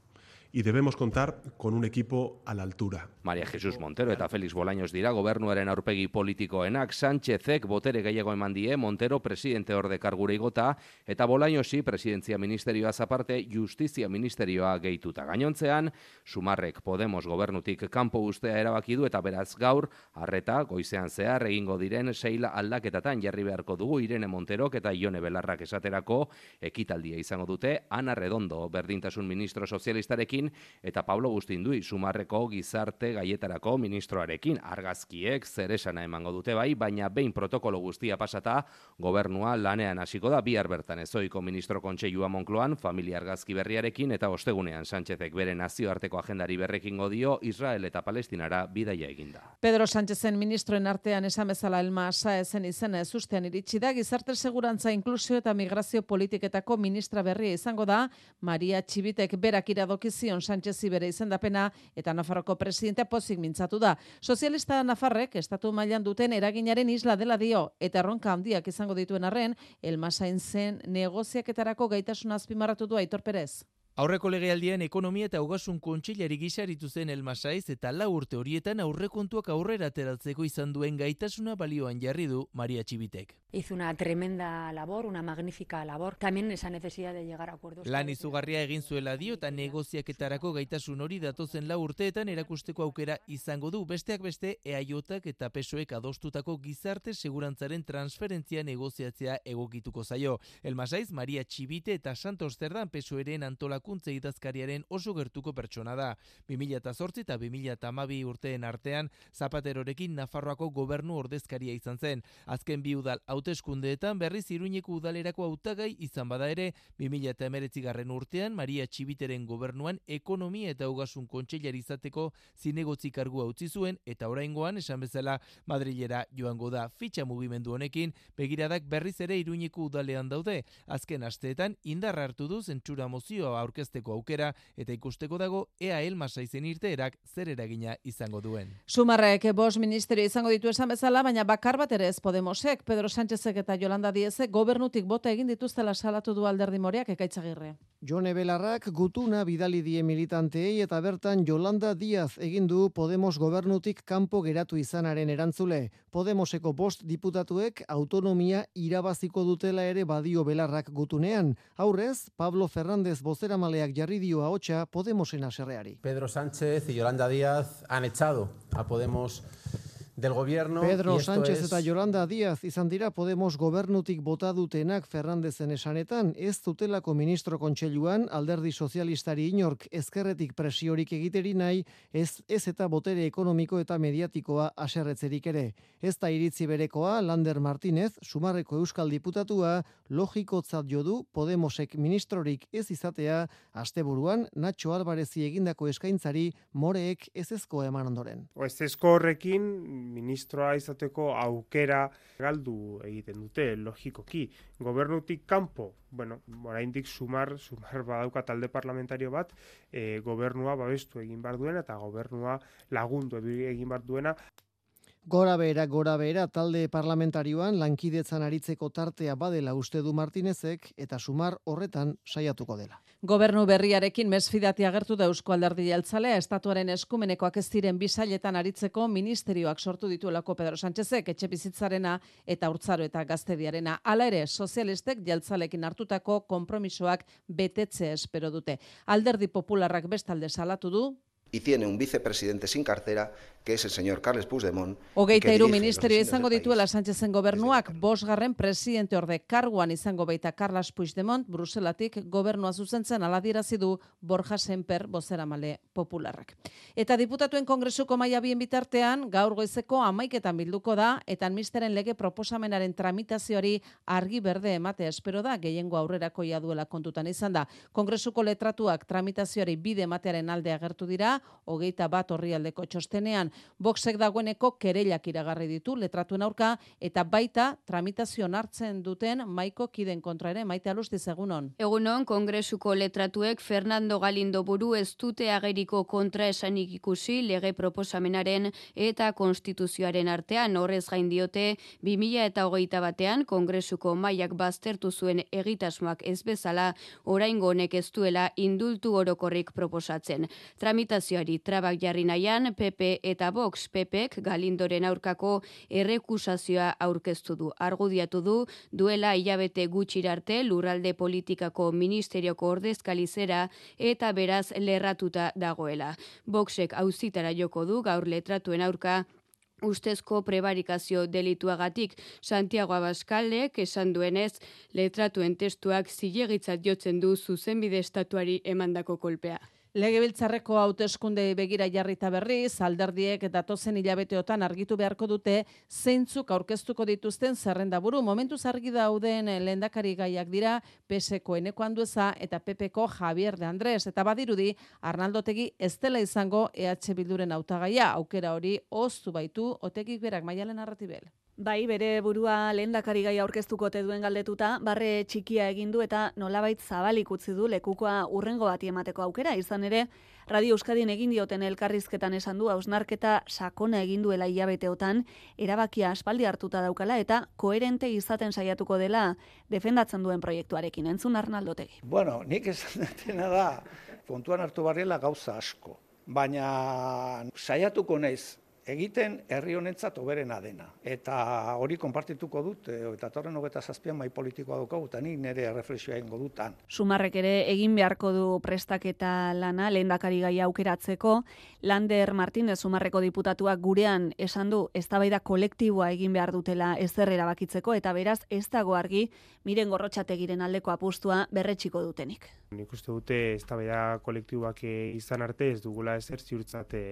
y debemos contar con un equipo a la altura. Maria Jesus Montero eta Felix Bolaños dira gobernuaren aurpegi politikoenak. Sánchezek botere gehiago eman die Montero presidente orde kargure igota eta Bolañosi presidentzia ministerioa aparte justizia ministerioa gehituta. Gainontzean Sumarrek Podemos gobernutik kanpo ustea erabaki du eta beraz gaur harreta goizean zehar egingo diren seila aldaketatan jarri beharko dugu Irene Monterok eta Ione Belarrak esaterako ekitaldia izango dute. Ana Redondo berdintasun ministro sozialistarekin eta Pablo Gustindui Sumarreko gizarte gaietarako ministroarekin argazkiek zeresana emango dute bai, baina behin protokolo guztia pasata gobernua lanean hasiko da bihar bertan ezoiko ministro kontseilua Monkloan familia argazki berriarekin eta ostegunean Sánchezek bere nazioarteko agendari berrekingo dio Israel eta Palestinara bidaia eginda. Pedro Sánchezen ministroen artean esan bezala Elma Saezen izena ez ustean iritsi da gizarte segurantza inklusio eta migrazio politiketako ministra berria izango da Maria Txibitek berak iradokizion Sánchezi bere izendapena eta Nafarroko presidentea pozik mintzatu da. Sozialista Nafarrek estatu mailan duten eraginaren isla dela dio eta erronka handiak izango dituen arren Elma Saezen negoziaketarako gaitasuna azpimarratu du Aitor Perez. Aurreko legealdian ekonomia eta ogasun kontseilari gisaritu zen elmasaiz eta lau urte horietan aurrekontuak aurrera ateratzeko izan duen gaitasuna balioan jarri du Maria Txibitek. Hizo una tremenda labor, una magnífica labor. También esa necesidad de llegar a acuerdos. Lan izugarria egin zuela dio eta negoziaketarako gaitasun hori datozen lau urteetan erakusteko aukera izango du. Besteak beste, eaiotak eta pesoek adostutako gizarte segurantzaren transferentzia negoziatzea egokituko zaio. Elmasaiz, Maria Txibite eta Santos Zerdan pesoeren antolakuntze idazkariaren oso gertuko pertsona da. 2008 eta 2008 urteen artean, Zapaterorekin Nafarroako gobernu ordezkaria izan zen. Azken bi udal hauteskundeetan berriz Iruñeko udalerako hautagai izan bada ere 2019 garren urtean Maria Txibiteren gobernuan ekonomia eta ogasun kontseilari izateko zinegotzi kargua utzi zuen eta oraingoan esan bezala Madrilera joango da fitxa mugimendu honekin begiradak berriz ere Iruñeko udalean daude. Azken asteetan indarra hartu du zentsura mozioa aurkezteko aukera eta ikusteko dago ea elmasa izen irteerak zer eragina izango duen. Sumarrek bos ministerio izango ditu esan bezala, baina bakar bat ere ez Podemosek, Pedro Sánchezek eta Yolanda Diezek gobernutik bota egin dituztela salatu du alderdi moreak ekaitzagirre. Jone Belarrak gutuna bidali die militanteei eta bertan Yolanda Diaz egin du Podemos gobernutik kanpo geratu izanaren erantzule. Podemoseko bost diputatuek autonomia irabaziko dutela ere badio Belarrak gutunean. Aurrez, Pablo Fernández bozeramaleak jarri dio ahotsa Podemosen aserreari. Pedro Sánchez y Yolanda Díaz han echado a Podemos del gobierno. Pedro y esto Sánchez es- eta Yolanda Díaz izan dira Podemos gobernutik bota dutenak Fernandezen esanetan, ez dutelako ministro kontseiluan alderdi sozialistari inork ezkerretik presiorik egiteri nahi, ez, ez eta botere ekonomiko eta mediatikoa aserretzerik ere. Ez da iritzi berekoa Lander Martínez, sumarreko euskal diputatua, logikotzat jo du Podemosek ministrorik ez izatea, asteburuan Nacho Alvarezi egindako eskaintzari moreek ezezkoa eman ondoren. Ezezko horrekin ministroa izateko aukera galdu egiten dute, logikoki. Gobernutik kanpo, bueno, oraindik sumar, sumar badauka talde parlamentario bat, e, gobernua babestu egin bar duena eta gobernua lagundu egin bar duena. Gora behera, gora behera, talde parlamentarioan lankidetzan aritzeko tartea badela uste du Martinezek eta sumar horretan saiatuko dela. Gobernu berriarekin mesfidati agertu da Eusko Alderdi Jeltzalea estatuaren eskumenekoak ez diren bisailetan aritzeko ministerioak sortu dituelako Pedro Sánchezek etxe bizitzarena eta urtzaro eta gaztediarena. Hala ere, sozialistek jeltzalekin hartutako konpromisoak betetze espero dute. Alderdi popularrak bestalde salatu du, y tiene un vicepresidente sin cartera, que es el señor Carles Puigdemont. Hogeita hiru ministerio izango dituela Sánchezen gobernuak, bosgarren presidente orde karguan izango baita Carles Puigdemont, Bruselatik gobernua zuzentzen aladierazi du Borja Semper bozeramale popularrak. Eta diputatuen kongresuko maila bien bitartean, gaur goizeko amaiketan bilduko da, eta administeren lege proposamenaren tramitazioari argi berde emate espero da, gehiengo aurrerako duela kontutan izan da. Kongresuko letratuak tramitazioari bide ematearen alde agertu dira, hogeita bat horrialdeko txostenean, Boxek dagoeneko kereilak iragarri ditu letratuen aurka eta baita tramitazio hartzen duten maiko kiden kontra ere maite alusti egunon. Egunon, kongresuko letratuek Fernando Galindo buru ez dute ageriko kontra esanik ikusi lege proposamenaren eta konstituzioaren artean horrez gain diote 2000 eta hogeita batean kongresuko maiak baztertu zuen egitasmoak ez bezala oraingo honek ez duela indultu orokorrik proposatzen. Tramitazioari trabak jarri nahian PP eta Vox PPek Galindoren aurkako errekusazioa aurkeztu du. Argudiatu du duela hilabete gutxira arte lurralde politikako ministerioko ordezkalizera eta beraz lerratuta dagoela. Voxek auzitara joko du gaur letratuen aurka ustezko prebarikazio delituagatik Santiago Abascaldek esan duenez letratuen testuak zilegitzat jotzen du zuzenbide estatuari emandako kolpea. Legebiltzarreko hauteskunde begira jarrita berriz, alderdiek datozen hilabeteotan argitu beharko dute zeintzuk aurkeztuko dituzten zerrendaburu. Momentuz argi dauden lehendakari gaiak dira PSeko eneko handueza eta PPko Javier de Andrés. Eta badirudi, Arnaldotegi ez dela izango EH Bilduren hautagaia aukera hori oztu baitu otekik berak maialen arratibel. Bai, bere burua lehendakari gai aurkeztuko te duen galdetuta, barre txikia egin du eta nolabait zabalik utzi du lekukoa urrengo bati emateko aukera, izan ere, Radio Euskadin egin dioten elkarrizketan esan du hausnarketa sakona egin duela hilabeteotan, erabakia aspaldi hartuta daukala eta koherente izaten saiatuko dela defendatzen duen proiektuarekin. Entzun Arnaldotegi. Bueno, nik esan dena da, kontuan hartu barriela gauza asko. Baina saiatuko naiz egiten herri honentzat oberena dena. Eta hori konpartituko dut, e, eta torren hogeta zazpian mai politikoa daukagu, eta nik nire reflexioa ingo dutan. Sumarrek ere egin beharko du prestaketa lana, lehendakari gai aukeratzeko, Lander Martinez Sumarreko diputatuak gurean esan du eztabaida kolektiboa egin behar dutela ezer erabakitzeko, eta beraz ez dago argi miren gorrotxategiren aldeko apustua berretxiko dutenik. Nik uste dute eztabaida kolektiboak izan arte ez dugula ezer ziurtzat e,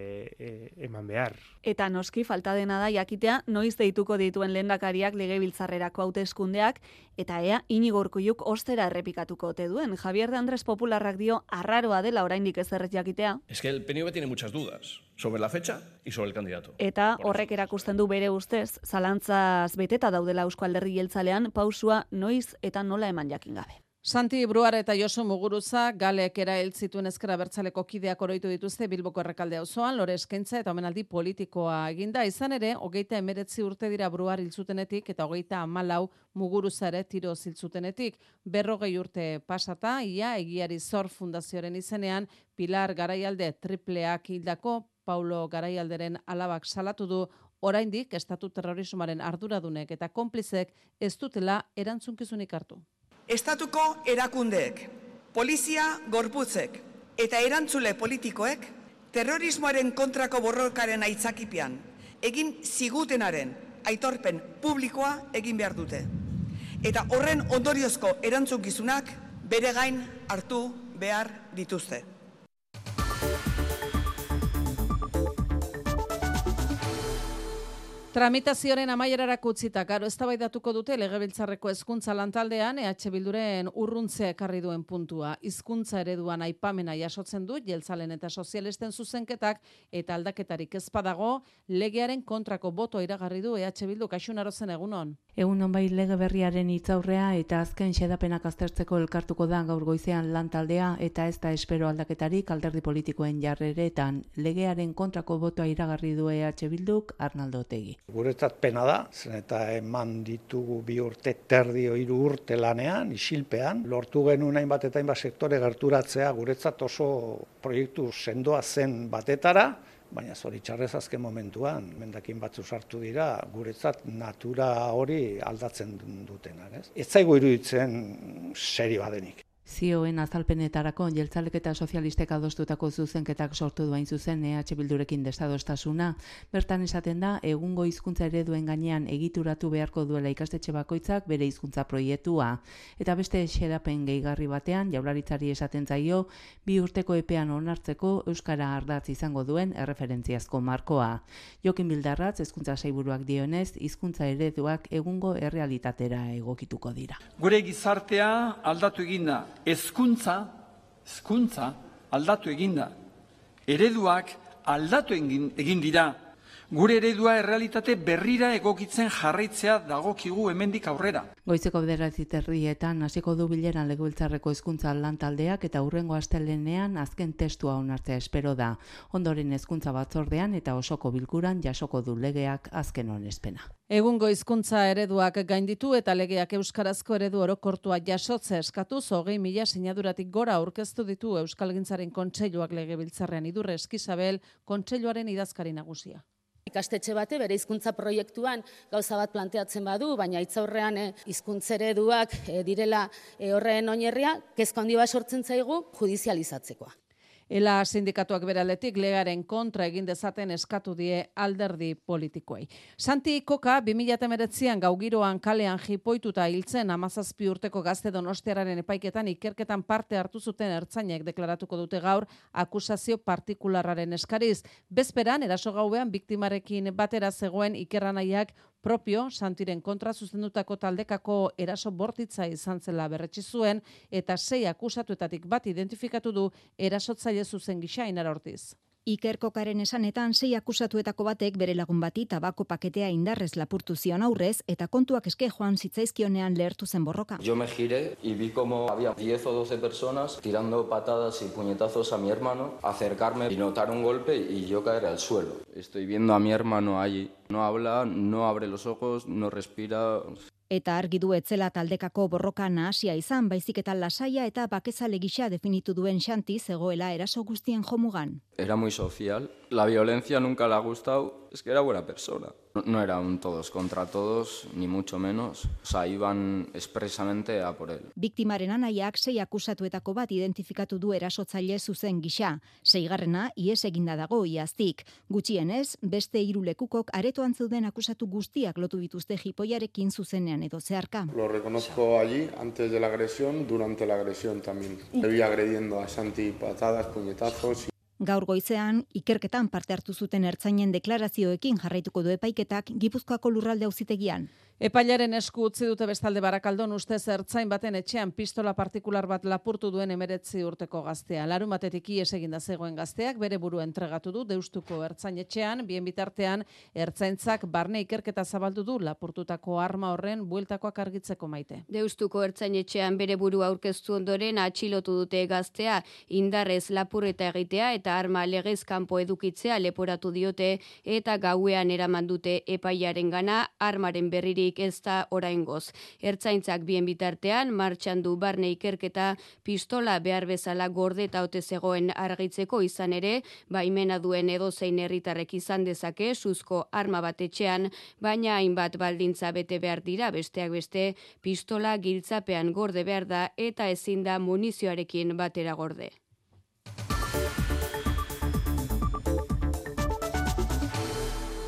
eman behar. Eta noski falta dena da jakitea noiz deituko dituen lehendakariak legebiltzarrerako hauteskundeak eta ea Inigo Urkulluk ostera errepikatuko ote duen. Javier de Andrés Popularrak dio arraroa dela oraindik ez erret jakitea. Es que el PNV tiene muchas dudas sobre la fecha y sobre el candidato. Eta horrek erakusten du bere ustez, zalantzaz beteta daudela Eusko Alderri Jeltzalean pausua noiz eta nola eman jakin gabe. Santi Bruar eta Josu Muguruza galek era zituen ezkera bertzaleko kideak oroitu dituzte Bilboko errekalde osoan, lore eskaintza eta omenaldi politikoa eginda. Izan ere, hogeita emeretzi urte dira Bruar hiltzutenetik eta hogeita amalau Muguruza ere tiro ziltzutenetik. Berrogei urte pasata, ia egiari zor fundazioaren izenean, Pilar Garaialde tripleak hildako, Paulo Garaialderen alabak salatu du oraindik estatu terrorismoaren arduradunek eta konplizek ez dutela erantzunkizunik hartu. Estatuko erakundeek, polizia gorputzek eta erantzule politikoek terrorismoaren kontrako borrokaren aitzakipian egin zigutenaren aitorpen publikoa egin behar dute. Eta horren ondoriozko erantzunkizunak bere gain hartu behar dituzte. Tramitazioaren amaierarako utzita, garo eztabaidatuko dute legebiltzarreko hezkuntza lantaldean EH Bilduren urruntzea ekarri duen puntua. Hizkuntza ereduan aipamena jasotzen du jeltzalen eta sozialisten zuzenketak eta aldaketarik ezpadago legearen kontrako boto iragarri du EH Bildu kaixunarozen egunon. Egun bai lege berriaren hitzaurrea eta azken xedapenak aztertzeko elkartuko da gaur goizean lantaldea eta ez da espero aldaketarik alderdi politikoen jarreretan legearen kontrako botoa iragarri du EH Bilduk Arnaldo Otegi. Guretzat pena da, zen eta eman ditugu bi urte terdio hiru urte lanean, isilpean, lortu genuen hainbat eta hainbat sektore gerturatzea guretzat oso proiektu sendoa zen batetara, baina zori txarrez azken momentuan, mendakin batzu sartu dira, guretzat natura hori aldatzen dutenak. Ez, ez zaigu iruditzen serio badenik. Zioen azalpenetarako jeltzalek eta sozialistek adostutako zuzenketak sortu duain zuzen EH Bildurekin desadostasuna. Bertan esaten da, egungo hizkuntza ereduen gainean egituratu beharko duela ikastetxe bakoitzak bere hizkuntza proiektua. Eta beste xedapen gehigarri batean, jaularitzari esaten zaio, bi urteko epean onartzeko Euskara ardatz izango duen erreferentziazko markoa. Jokin bildarratz, hezkuntza saiburuak dionez, hizkuntza ereduak egungo errealitatera egokituko dira. Gure gizartea aldatu eginda, hezkuntza, hezkuntza aldatu eginda. Ereduak aldatu egin, egin dira. Gure eredua errealitate berrira egokitzen jarraitzea dagokigu hemendik aurrera. Goizeko bederatzi terrietan hasiko du bileran legobiltzarreko hezkuntza lan taldeak eta hurrengo astelenean azken testua onartzea espero da. Ondoren hezkuntza batzordean eta osoko bilkuran jasoko du legeak azken onespena. Egungo hizkuntza ereduak gainditu eta legeak euskarazko eredu orokortua jasotzea eskatuz hogei mila sinaduratik gora aurkeztu ditu Euskalgintzaren kontseiluak legebiltzarrean idurre eskizabel kontseiluaren idazkari nagusia. Ikastetxe bate bere hizkuntza proiektuan gauza bat planteatzen badu, baina hitzaurrean eh, hizkuntzereduak eh, direla eh, horren oinerria, kezko handi bat sortzen zaigu judizializatzekoa. Ela sindikatuak beraletik legaren kontra egin dezaten eskatu die alderdi politikoei. Santi Koka 2019an gaugiroan kalean jipoituta hiltzen amazazpi urteko gazte donostiararen epaiketan ikerketan parte hartu zuten ertzainek deklaratuko dute gaur akusazio partikularraren eskariz. Bezperan, eraso gauean biktimarekin batera zegoen ikerranaiak propio Santiren kontra zuzendutako taldekako eraso bortitza izan zela berretsi zuen eta sei akusatuetatik bat identifikatu du erasotzaile zuzen gisa inara hortiz. Iker Kokaren esanetan sei akusatuetako batek bere lagun bati tabako paketea indarrez lapurtu zion aurrez eta kontuak eske joan zitzaizkionean lehertu zen borroka. Yo me giré y vi como había 10 o 12 personas tirando patadas y puñetazos a mi hermano, acercarme y notar un golpe y yo caer al suelo. Estoy viendo a mi hermano allí. No habla, no abre los ojos, no respira eta argi du etzela taldekako borroka nahasia izan, baizik eta lasaia eta bakezale gisa definitu duen xanti zegoela eraso guztien jomugan. Era muy social, la violencia nunca le ha gustado, es que era buena persona. No era un todos contra todos, ni mucho menos. O sea, iban expresamente a por él. Biktimaren anaiak sei akusatuetako bat identifikatu du erasotzaile zuzen gisa. Seigarrena, ies eginda dago iaztik. Gutxienez, beste hiru lekukok aretoan zeuden akusatu guztiak lotu dituzte jipoiarekin zuzenean edo zeharka. Lo reconozco allí, antes de la agresión, durante la agresión también. Le vi agrediendo a Santi patadas, puñetazos... Gaur goizean, ikerketan parte hartu zuten ertzainen deklarazioekin jarraituko du epaiketak Gipuzkoako lurralde auzitegian. Epailaren esku utzi dute bestalde barakaldon uste zertzain baten etxean pistola partikular bat lapurtu duen emeretzi urteko gaztea. Larun batetik ies eginda zegoen gazteak bere buru entregatu du deustuko ertzain etxean, bien bitartean ertzaintzak barne ikerketa zabaldu du lapurtutako arma horren bueltakoak argitzeko maite. Deustuko ertzain etxean bere buru aurkeztu ondoren atxilotu dute gaztea, indarrez lapurreta egitea eta arma legez kanpo edukitzea leporatu diote eta gauean eraman dute epailaren gana armaren berriri besterik ez da oraingoz. Ertzaintzak bien bitartean martxan du barne ikerketa pistola behar bezala gorde eta ote zegoen argitzeko izan ere, baimena duen edozein herritarrek izan dezake suzko arma bat etxean, baina hainbat baldintza bete behar dira besteak beste pistola giltzapean gorde behar da eta ezin da munizioarekin batera gorde.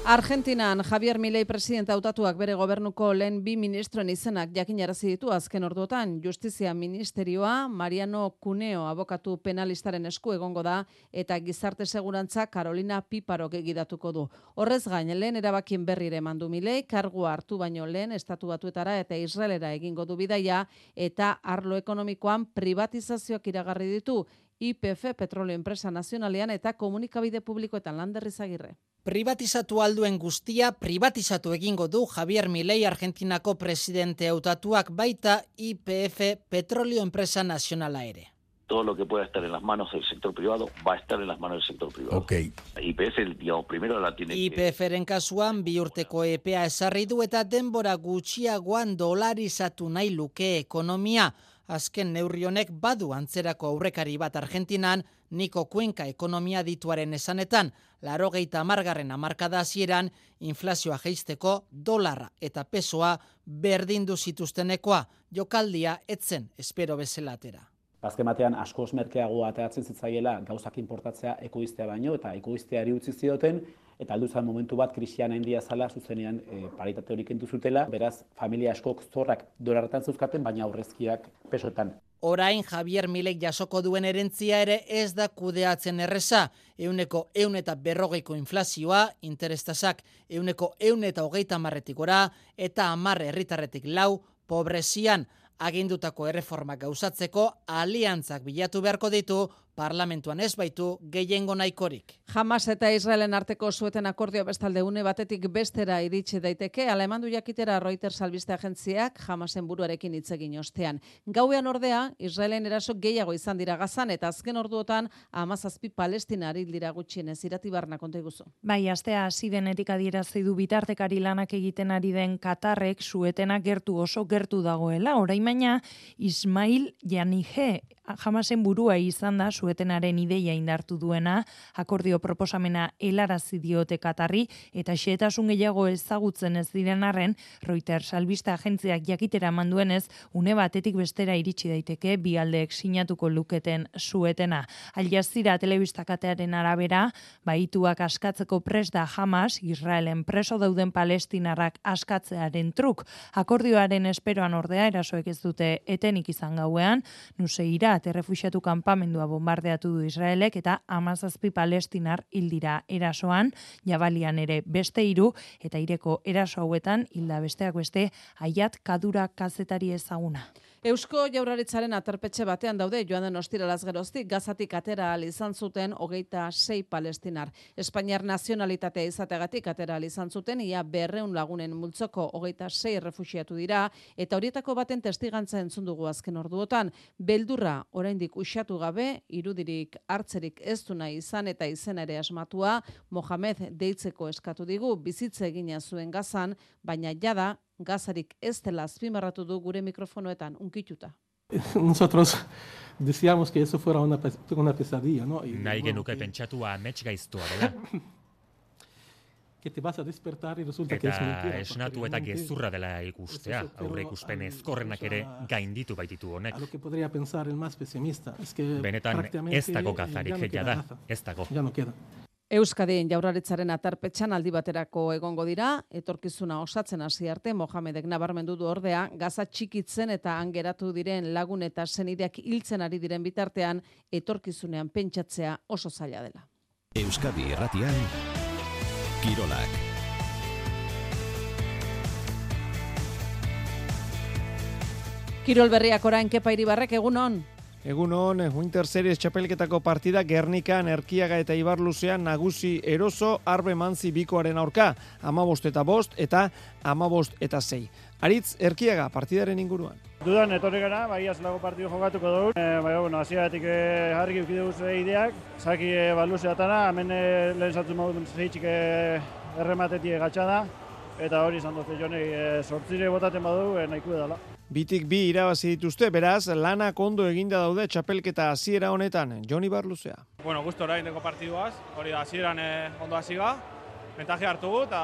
Argentinan Javier Milei presidente hautatuak bere gobernuko lehen bi ministroen izenak jakinarazi ditu azken orduotan Justizia Ministerioa Mariano Cuneo abokatu penalistaren esku egongo da eta gizarte segurantza Carolina Piparok egidatuko du. Horrez gain lehen erabakien berri ere mandu Milei kargu hartu baino lehen estatu batuetara eta Israelera egingo du bidaia eta arlo ekonomikoan privatizazioak iragarri ditu IPF Petroleo Enpresa Nazionalean eta Komunikabide Publikoetan landerrizagirre. Privatizatu alduen guztia privatizatu egingo du Javier Milei Argentinako presidente hautatuak baita IPF Petroleo Enpresa Nacionala ere. Todo lo que pueda estar en las manos del sector privado va a estar en las manos del sector privado. Okay. IPF, digamos, primero la tiene IPFren kasuan bi urteko EPA esarri du eta denbora gutxiagoan dolarizatu nahi luke ekonomia. Azken neurri honek badu antzerako aurrekari bat Argentinan, Niko Kuenka ekonomia dituaren esanetan, laro geita amargarren amarkada hasieran inflazioa geisteko dolarra eta pesoa berdindu zituztenekoa, jokaldia etzen espero bezelatera. Azken batean asko merkeago ateratzen zitzaiela gauzak importatzea ekoiztea baino eta ekoizteari utzi zioten eta aldu zen momentu bat krisian handia zala zuzenean e, paritate hori kentu zutela, beraz familia askok zorrak dolarretan zuzkaten, baina aurrezkiak pesoetan. Orain Javier Milek jasoko duen erentzia ere ez da kudeatzen erreza. Euneko eun eta berrogeiko inflazioa, interestazak euneko eun eta hogeita marretikora eta amarre herritarretik lau pobrezian agindutako erreformak gauzatzeko aliantzak bilatu beharko ditu parlamentuan ez baitu gehiengo nahikorik. Hamas eta Israelen arteko zueten akordio bestalde une batetik bestera iritsi daiteke, ala eman du jakitera Reuters albiste agentziak Hamasen buruarekin hitz egin ostean. Gauean ordea, Israelen eraso gehiago izan dira gazan eta azken orduotan amazazpi palestinari dira gutxienez irati barna konta iguzu. Bai, astea hasi denetik adierazi du bitartekari lanak egiten ari den Katarrek suetena gertu oso gertu dagoela, orain baina Ismail Janije Hamasen burua izan da suetenaren ideia indartu duena, akordio proposamena helarazi diote Katarri eta xehetasun gehiago ezagutzen ez diren arren, Reuters albista agentziak jakitera manduenez, une batetik bestera iritsi daiteke bi aldeek sinatuko luketen suetena. Al Jazeera telebistakatearen arabera, baituak askatzeko pres da Hamas, Israelen preso dauden palestinarrak askatzearen truk. Akordioaren esperoan ordea erasoek ez dute etenik izan gauean, nuseira bat errefuxiatu kanpamendua bombardeatu du Israelek eta amazazpi palestinar hildira erasoan, jabalian ere beste hiru eta ireko eraso hauetan hilda besteak beste aiat kadura kazetari ezaguna. Eusko jauraritzaren aterpetxe batean daude joan den ostiralaz geroztik gazatik atera al izan zuten hogeita sei palestinar. Espainiar nazionalitatea izategatik atera al izan zuten ia berreun lagunen multzoko hogeita sei refusiatu dira eta horietako baten testigantza entzun dugu azken orduotan. Beldurra oraindik usatu gabe irudirik hartzerik ez du nahi izan eta izen ere asmatua Mohamed deitzeko eskatu digu bizitze egina zuen gazan, baina jada gazarik ez dela azpimarratu du gure mikrofonoetan unkituta. Nosotros decíamos que eso fuera una, una pesadilla, ¿no? Y, Nahi bueno, genuke que... pentsatu amets gaiztua dela. que te vas a despertar y resulta que es mentira. Eta esnatu eta gezurra dela ikustea, aurre ikuspen ezkorrenak ere gainditu baititu honek. A lo que podría pensar el más pesimista, es que Benetan ez dago gazarik, ja da, ez dago. Ya no queda. Euskadin jaurlaritzaren atarpetxan aldi baterako egongo dira, etorkizuna osatzen hasi arte Mohamedek nabarmendu du ordea, gaza txikitzen eta angeratu diren lagun eta senideak hiltzen ari diren bitartean, etorkizunean pentsatzea oso zaila dela. Euskadi erratian, Kirolak. Kirol berriak orain kepa iribarrek egun on. Egun hon, Winter Series txapelketako partida Gernikan, Erkiaga eta Ibarluzean nagusi eroso arbe manzi bikoaren aurka, amabost eta bost eta amabost eta zei. Aritz, Erkiaga, partidaren inguruan. Dudan, etorri gara, bai azlago partidu jokatuko dugu. E, bai, bueno, aziagatik e, harri gipide duzu ideak. Zaki e, baluzeatana, hemen e, lehen zatu modu zeitzik e, errematetie gatxada. Eta hori izan doze jonei, e, sortzire botaten badu, e, nahiko edala. Bitik bi irabazi dituzte, beraz, lana kondo eginda daude txapelketa hasiera honetan, Joni Barluzea. Bueno, gusto orain deko partiduaz, hori da hasieran eh, ondo hasiga, mentaje hartu gu eta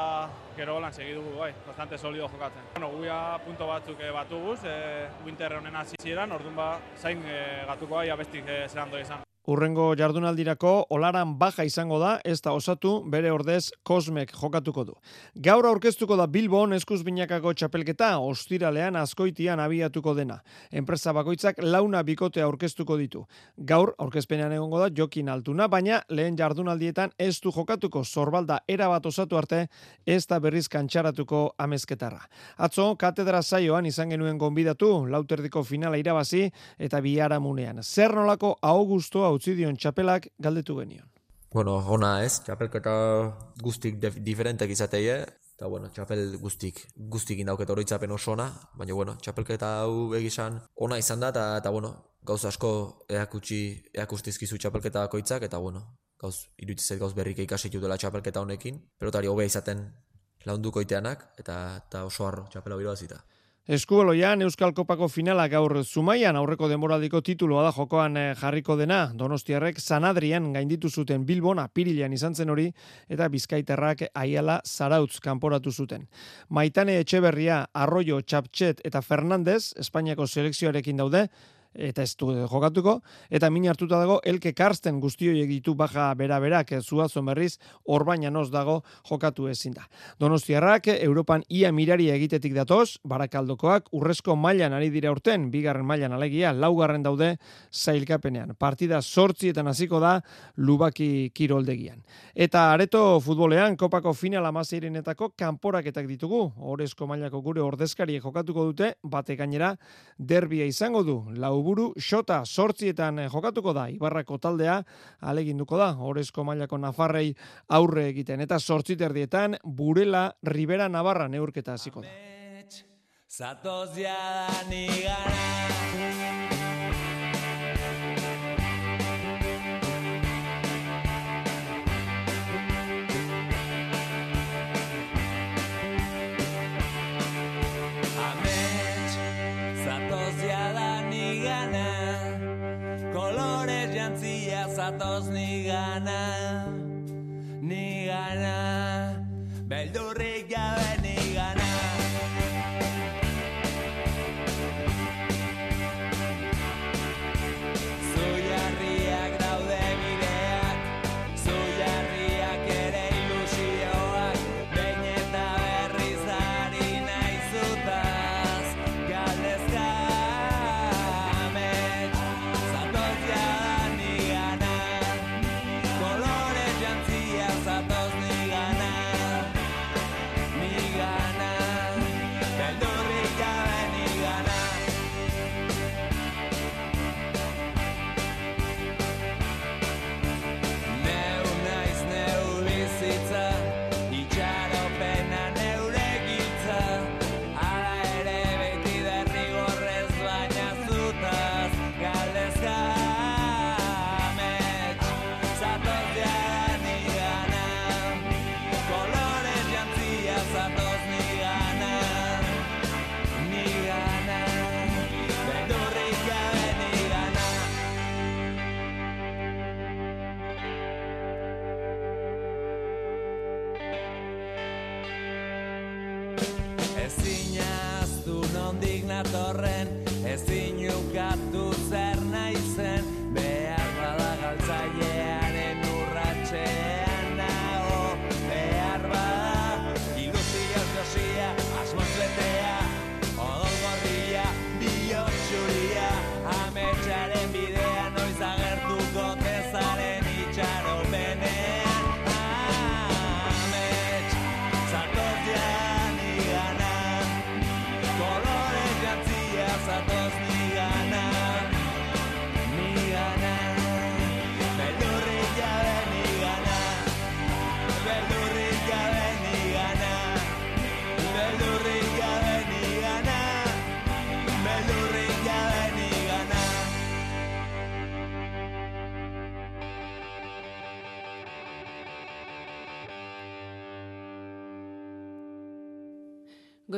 gero lan segidu bai, bastante solido jokatzen. Bueno, guia punto batzuk eh, batu guz, eh, winter honen hasieran, orduan ba, zain eh, gatuko bai, abestik eh, zerando izan. Urrengo jardunaldirako olaran baja izango da, ez da osatu bere ordez Kosmek jokatuko du. Gaur aurkeztuko da Bilbon eskuz binakako txapelketa, ostiralean askoitian abiatuko dena. Enpresa bakoitzak launa bikote aurkeztuko ditu. Gaur aurkezpenean egongo da jokin altuna, baina lehen jardunaldietan ez du jokatuko zorbalda erabat osatu arte, ez da berriz kantxaratuko amezketarra. Atzo, katedra saioan izan genuen gonbidatu, lauterdiko finala irabazi eta biharamunean. Zer nolako augustoa utzi dion txapelak galdetu genion. Bueno, ona ez, txapelketa guztik diferentek izateie, eta bueno, txapel guztik, guztik indauket oroitzapen oso ona, baina bueno, txapelketa hau egizan ona izan da, eta, eta bueno, gauz asko eakutsi, eakustizkizu txapelketa bakoitzak, eta bueno, gauz, iruditzet gauz berrik ikasitu dela txapelketa honekin, pelotari hobea izaten launduko iteanak, eta, eta oso harro txapela biroazita. Eskubaloian Euskal Kopako finala gaur Zumaian aurreko demoraldiko tituloa da jokoan eh, jarriko dena. Donostiarrek Sanadrian gainditu zuten Bilbon apirilean izan zen hori eta Bizkaiterrak Aiala Zarautz kanporatu zuten. Maitane Etxeberria, Arroyo, Txaptxet eta Fernandez Espainiako selekzioarekin daude eta ez du jokatuko, eta min hartuta dago elke karsten guztioi egitu baja bera berak zuazon berriz orbaina noz dago jokatu ezin da. Donostiarrak Europan ia mirari egitetik datoz, barakaldokoak urrezko mailan ari dira urten, bigarren mailan alegia, laugarren daude zailkapenean. Partida sortzietan hasiko da lubaki kiroldegian. Eta areto futbolean, kopako final amazeirenetako kanporaketak ditugu, orezko mailako gure ordezkari jokatuko dute, bate gainera derbia izango du, lau buru xota sortzietan eh, jokatuko da, Ibarrako taldea aleginduko da, Orezko mailako Nafarrei aurre egiten, eta sortziterdietan Burela Ribera Navarra neurketa hasiko da. Zatoz zatoz ni gana,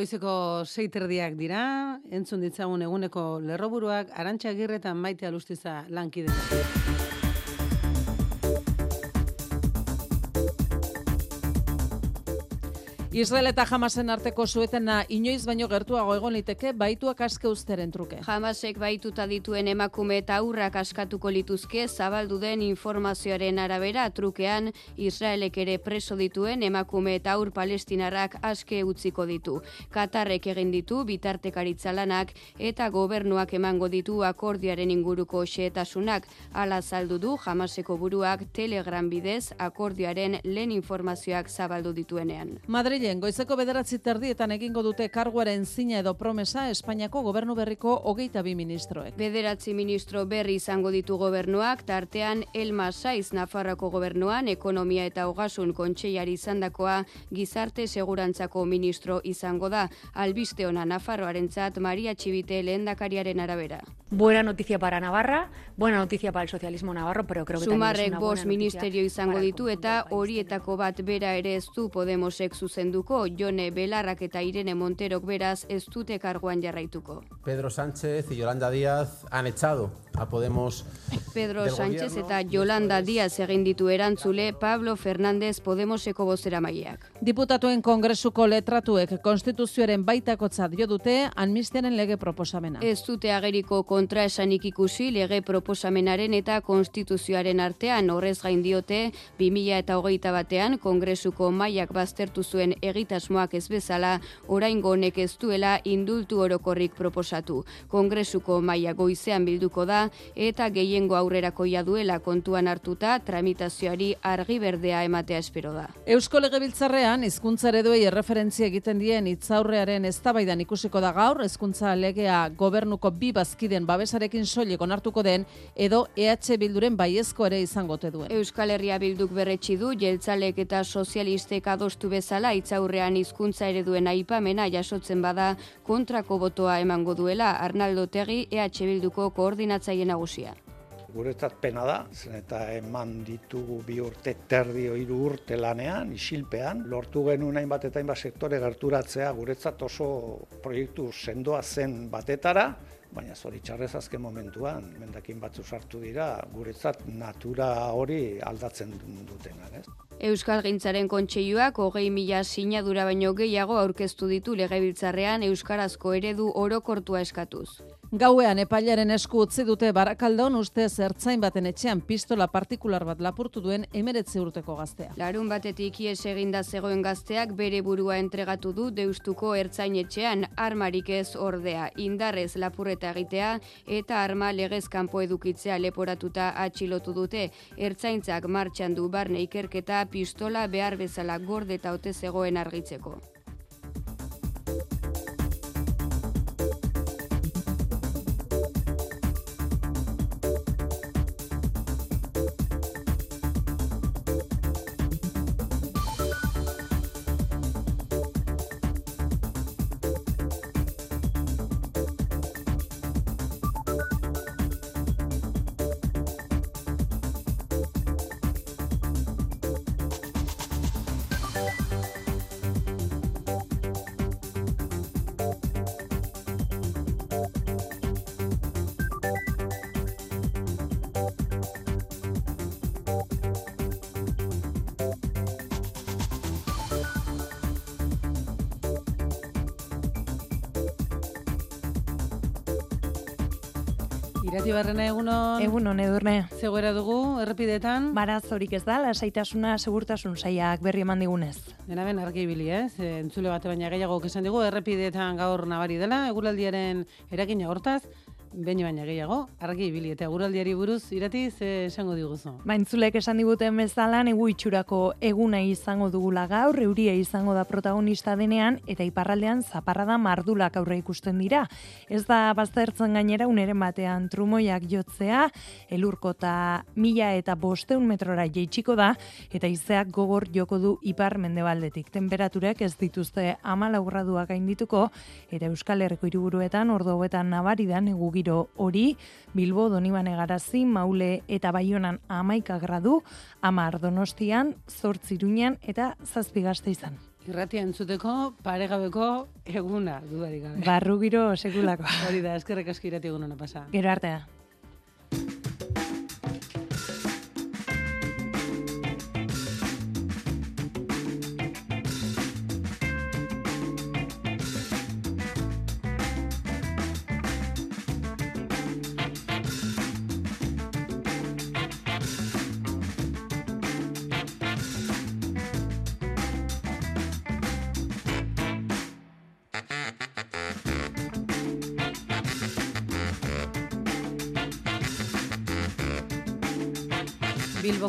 Goizeko seiterdiak dira, entzun ditzagun eguneko lerroburuak, arantxa girretan maite alustiza Israel eta Hamasen arteko suetena inoiz baino gertuago egon liteke baituak aske uzteren truke. Hamasek baituta dituen emakume eta aurrak askatuko lituzke zabaldu den informazioaren arabera trukean Israelek ere preso dituen emakume eta aur palestinarrak aske utziko ditu. Katarrek egin ditu bitartekaritza lanak eta gobernuak emango ditu akordioaren inguruko xehetasunak ala saldu du Hamaseko buruak Telegram bidez akordioaren lehen informazioak zabaldu dituenean. Madrilen goizeko bederatzi terdietan egingo dute karguaren zina edo promesa Espainiako gobernu berriko hogeita bi ministroek. Bederatzi ministro berri izango ditu gobernuak, tartean Elma Saiz Nafarroko gobernuan, ekonomia eta hogasun kontseiari izandakoa gizarte segurantzako ministro izango da, albiste ona Nafarroarentzat Maria Txibite lehendakariaren arabera. Buena noticia para Navarra, buena noticia para el socialismo navarro, pero creo que Sumarrek una bost ministerio izango ditu eta horietako bat bera ere ez du Podemosek zuzenduko, Jone Belarrak eta Irene Monterok beraz ez dute karguan jarraituko. Pedro Sánchez y Yolanda Díaz han echado a Podemos Pedro Sánchez gobierno. eta Yolanda Díaz egin ditu erantzule Pablo Fernández Podemoseko bozera maileak. Diputatuen kongresuko letratuek konstituzioaren baitakotzat jo dute amnistiaren lege proposamena. Ez dute ageriko kontraesanik ikusi lege proposamenaren eta konstituzioaren artean horrez gain diote 2000 eta hogeita batean kongresuko mailak baztertu zuen egitasmoak ez bezala oraingo honek ez duela indultu orokorrik proposatu. Kongresuko maila goizean bilduko da eta gehiengo aurrerakoia duela kontuan hartuta tramitazioari argi berdea ematea espero da. Eusko Legebiltzarrean hizkuntza ereduei erreferentzia egiten dien hitzaurrearen eztabaidan ikusiko da gaur hezkuntza legea gobernuko bi bazkiden babesarekin soilik onartuko den edo EH Bilduren baiezko ere izango ote duen. Euskal Herria Bilduk berretsi du jeltzalek eta sozialistek adostu bezala hitzaurrean hizkuntza ereduen aipamena jasotzen bada kontrako botoa emango duela Arnaldo Tegi EH Bilduko koordinatzaile nagusia. Guretzat pena da, zen eta eman ditugu bi urte terdio hiru urte lanean, isilpean, lortu genuen hainbat eta hainbat sektore gerturatzea guretzat oso proiektu sendoa zen batetara, baina zoritxarrez azken momentuan, mendakin batzu sartu dira, guretzat natura hori aldatzen dutenak, ez? Euskal Gintzaren kontseiluak hogei mila sinadura baino gehiago aurkeztu ditu legebiltzarrean Euskarazko eredu orokortua eskatuz. Gauean epailaren esku utzi dute barakaldon uste zertzain baten etxean pistola partikular bat lapurtu duen emeretze urteko gaztea. Larun batetik ies eginda zegoen gazteak bere burua entregatu du deustuko ertzainetxean armarik ez ordea, indarrez lapurreta egitea eta arma legez kanpo edukitzea leporatuta atxilotu dute. Ertzaintzak martxan du barne ikerketa pistola behar bezala gorde eta ote zegoen argitzeko. Barrena egunon. Egunon edurne. Zegoera dugu, errepidetan. Baraz horik ez da, lasaitasuna segurtasun saiak berri eman digunez. Dena ben argi ibili, ez? E, entzule bate baina gehiago esan digu, errepidetan gaur nabari dela, eguraldiaren eragina hortaz, Behin baina gehiago, argi ibili eta eguraldiari buruz irati ze esango diguzu. Ba, entzulek esan diguten bezala negu itxurako eguna izango dugula gaur, euria izango da protagonista denean eta iparraldean zaparrada mardulak aurre ikusten dira. Ez da baztertzen gainera uneren batean trumoiak jotzea, elurkota mila eta bosteun metrora jeitsiko da eta izeak gogor joko du ipar mendebaldetik. Temperaturek ez dituzte amala urraduak gaindituko eta Euskal Herriko hiriburuetan ordo hauetan nabari da negu giro hori, Bilbo, Donibane Garazi, Maule eta Baionan amaika gradu, amar donostian, zortzirunean eta zazpigazte izan. Irratia entzuteko paregabeko eguna dudarik gabe. Barru giro sekulako. Hori da, eskerrek aski irati egun pasa. Gero artea.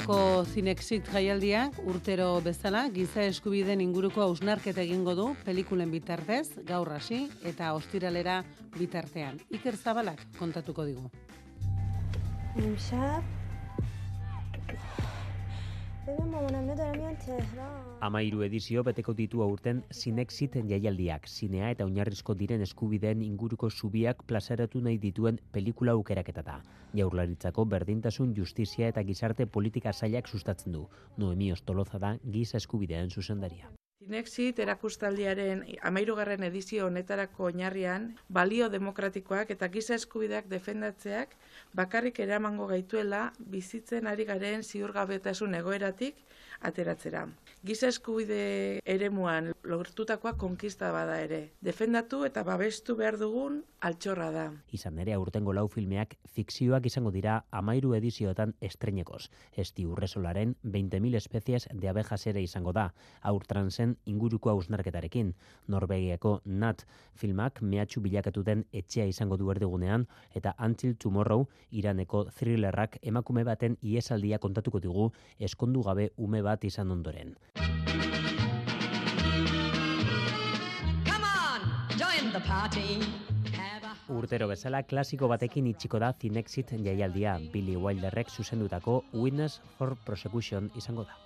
Bilboko Zinexit jaialdiak urtero bezala giza eskubideen inguruko hausnarketa egingo du pelikulen bitartez, gaur hasi eta ostiralera bitartean. Iker Zabalak kontatuko digu. Amairu edizio beteko ditu aurten Zinexit jaialdiak, zinea eta oinarrizko diren eskubideen inguruko subiak plazaratu nahi dituen pelikula aukeraketa da. Jaurlaritzako berdintasun justizia eta gizarte politika zailak sustatzen du. Noemi Ostoloza da giza eskubideen zuzendaria. Zinexit erakustaldiaren amairugarren edizio honetarako oinarrian, balio demokratikoak eta giza eskubideak defendatzeak bakarrik eramango gaituela bizitzen ari garen ziurgabetasun egoeratik ateratzera. Giza eskubide eremuan lortutakoa konkista bada ere. Defendatu eta babestu behar dugun altxorra da. Izan ere aurtengo lau filmeak fikzioak izango dira amairu edizioetan estrenekoz. Esti urresolaren 20.000 espezies de abejas ere izango da. Aur transen inguruko hausnarketarekin. Norvegiako Nat filmak mehatxu bilakatu den etxea izango du erdigunean eta Until Tomorrow Iraneko thrillerrak emakume baten iesaldia kontatuko digu eskondu gabe ume bat izan ondoren. Urtero bezala klasiko batekin itxiko da Zinexit jaialdia. Billy Wilderrek zuzendutako Witness for Prosecution izango da.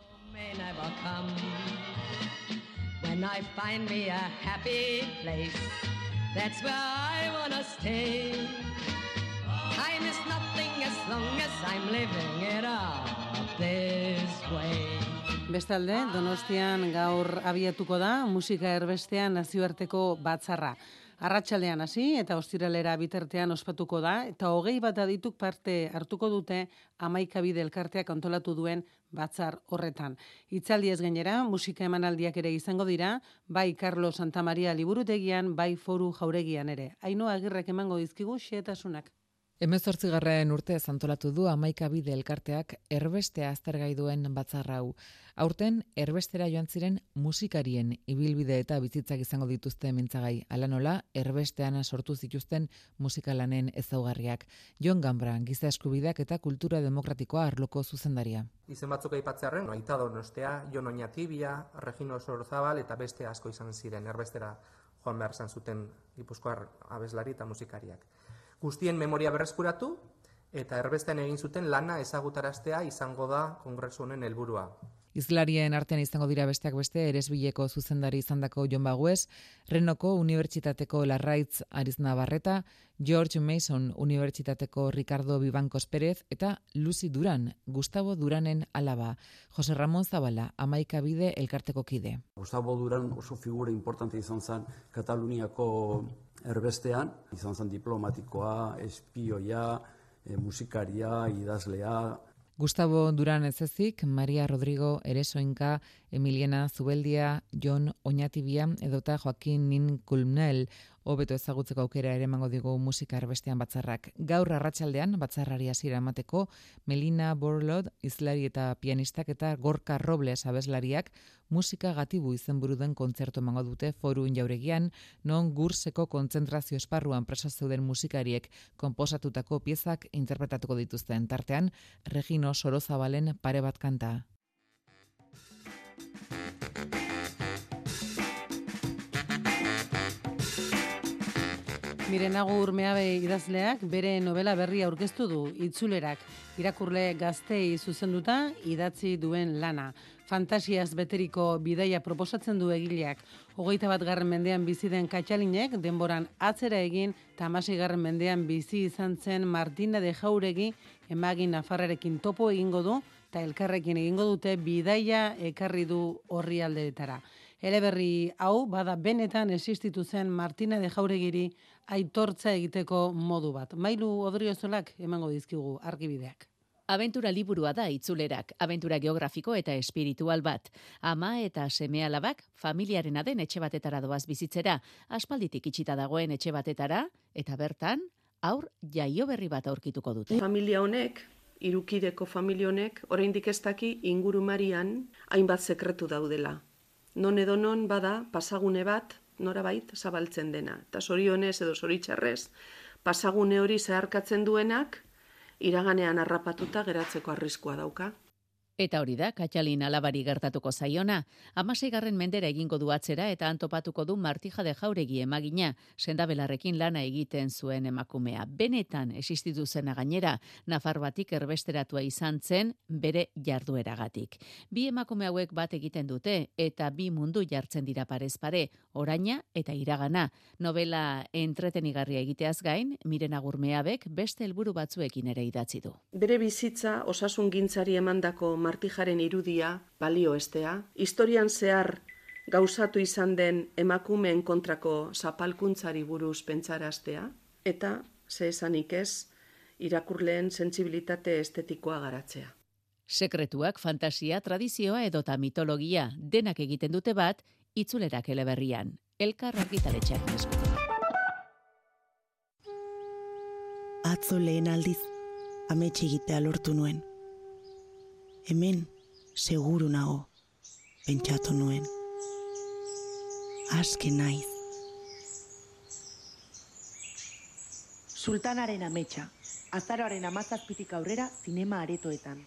When I find me a happy place. That's where I wanna stay. Time is nothing as long as I'm living it up this way Bestalde, Donostian gaur abiatuko da musika erbestean nazioarteko batzarra. Arratsaldean hasi eta ostiralera bitartean ospatuko da eta hogei bat adituk parte hartuko dute amaika bide elkarteak antolatu duen batzar horretan. Itzaldi ez gainera, musika emanaldiak ere izango dira, bai Carlos Santamaria liburutegian, bai foru jauregian ere. Aino agirrek emango dizkigu xeetasunak. Hemezortzigarren urte zantolatu du amaika bide elkarteak erbestea aztergai duen batzarra hau. Aurten, erbestera joan ziren musikarien ibilbide eta bizitzak izango dituzte mintzagai. Ala nola, erbestean sortu zituzten musikalanen ezaugarriak. Jon Gambra, giza eskubideak eta kultura demokratikoa arloko zuzendaria. Izen batzuk aipatzearen, Aita Donostea, Jon Oñatibia, Regino Sorzabal eta beste asko izan ziren erbestera joan behar zuten Gipuzkoar abeslari eta musikariak. Guztien memoria berreskuratu eta erbestean egin zuten lana ezagutaraztea izango da kongresu honen helburua. Izlarien artean izango dira besteak beste, eresbileko zuzendari izandako Jon Baguez, Renoko Unibertsitateko Larraitz Arizna Barreta, George Mason Unibertsitateko Ricardo Vivancos Pérez eta Lucy Duran, Gustavo Duranen alaba, Jose Ramon Zabala, amaika bide elkarteko kide. Gustavo Duran oso figura importante izan zen Kataluniako erbestean, izan zen diplomatikoa, espioia, e, musikaria, idazlea, Gustavo Duran ezezik, Maria Rodrigo Eresoinka, Emiliana Zubeldia, Jon Oñatibia edota Joaquin Nin Kulmnel hobeto ezagutzeko aukera ere emango digu musika erbestean batzarrak. Gaur arratsaldean batzarrari hasiera emateko Melina Borlod, izlari eta pianistak eta Gorka Robles abeslariak musika gatibu izenburu den kontzertu emango dute forun jauregian, non gurseko kontzentrazio esparruan preso zeuden musikariek konposatutako piezak interpretatuko dituzten tartean, Regino Sorozabalen pare bat kanta. Miren agur meabe idazleak bere novela berri aurkeztu du itzulerak irakurle gaztei zuzenduta idatzi duen lana. Fantasiaz beteriko bidaia proposatzen du egileak. Hogeita bat garren mendean bizi den katxalinek denboran atzera egin eta garren mendean bizi izan zen Martina de Jauregi emagin nafarrarekin topo egingo du eta elkarrekin egingo dute bidaia ekarri du horri aldeetara. Eleberri hau bada benetan existitu zen Martina de Jauregiri aitortza egiteko modu bat. Mailu Odriozolak emango dizkigu argibideak. Aventura liburua da itzulerak, aventura geografiko eta espiritual bat. Ama eta seme alabak familiaren den etxe batetara doaz bizitzera, aspalditik itxita dagoen etxe batetara, eta bertan, aur jaio berri bat aurkituko dute. Familia honek, irukideko familia honek, oraindik ez daki ingurumarian hainbat sekretu daudela non edo non bada pasagune bat norabait zabaltzen dena. Eta sorionez edo zoritxarrez pasagune hori zeharkatzen duenak iraganean harrapatuta geratzeko arriskua dauka. Eta hori da, Katxalin alabari gertatuko zaiona, amaseigarren mendera egingo du atzera eta antopatuko du martija de jauregi emagina, sendabelarrekin lana egiten zuen emakumea. Benetan existitu zena gainera, nafar batik erbesteratua izan zen bere jardueragatik. Bi emakume hauek bat egiten dute eta bi mundu jartzen dira parez pare, oraina eta iragana. Novela entretenigarria egiteaz gain, miren agurmeabek beste helburu batzuekin ere idatzi du. Bere bizitza osasun gintzari emandako martijaren irudia balio estea, historian zehar gauzatu izan den emakumeen kontrako zapalkuntzari buruz pentsaraztea, eta, ze esanik ez, irakurleen sentsibilitate estetikoa garatzea. Sekretuak, fantasia, tradizioa edota mitologia denak egiten dute bat, itzulerak eleberrian. Elkar argitaletxeak eskutik. Atzo lehen aldiz, egitea lortu nuen hemen seguru nago, pentsatu nuen. Azken naiz. Sultanaren ametsa, azaroaren amazazpitik aurrera zinema aretoetan.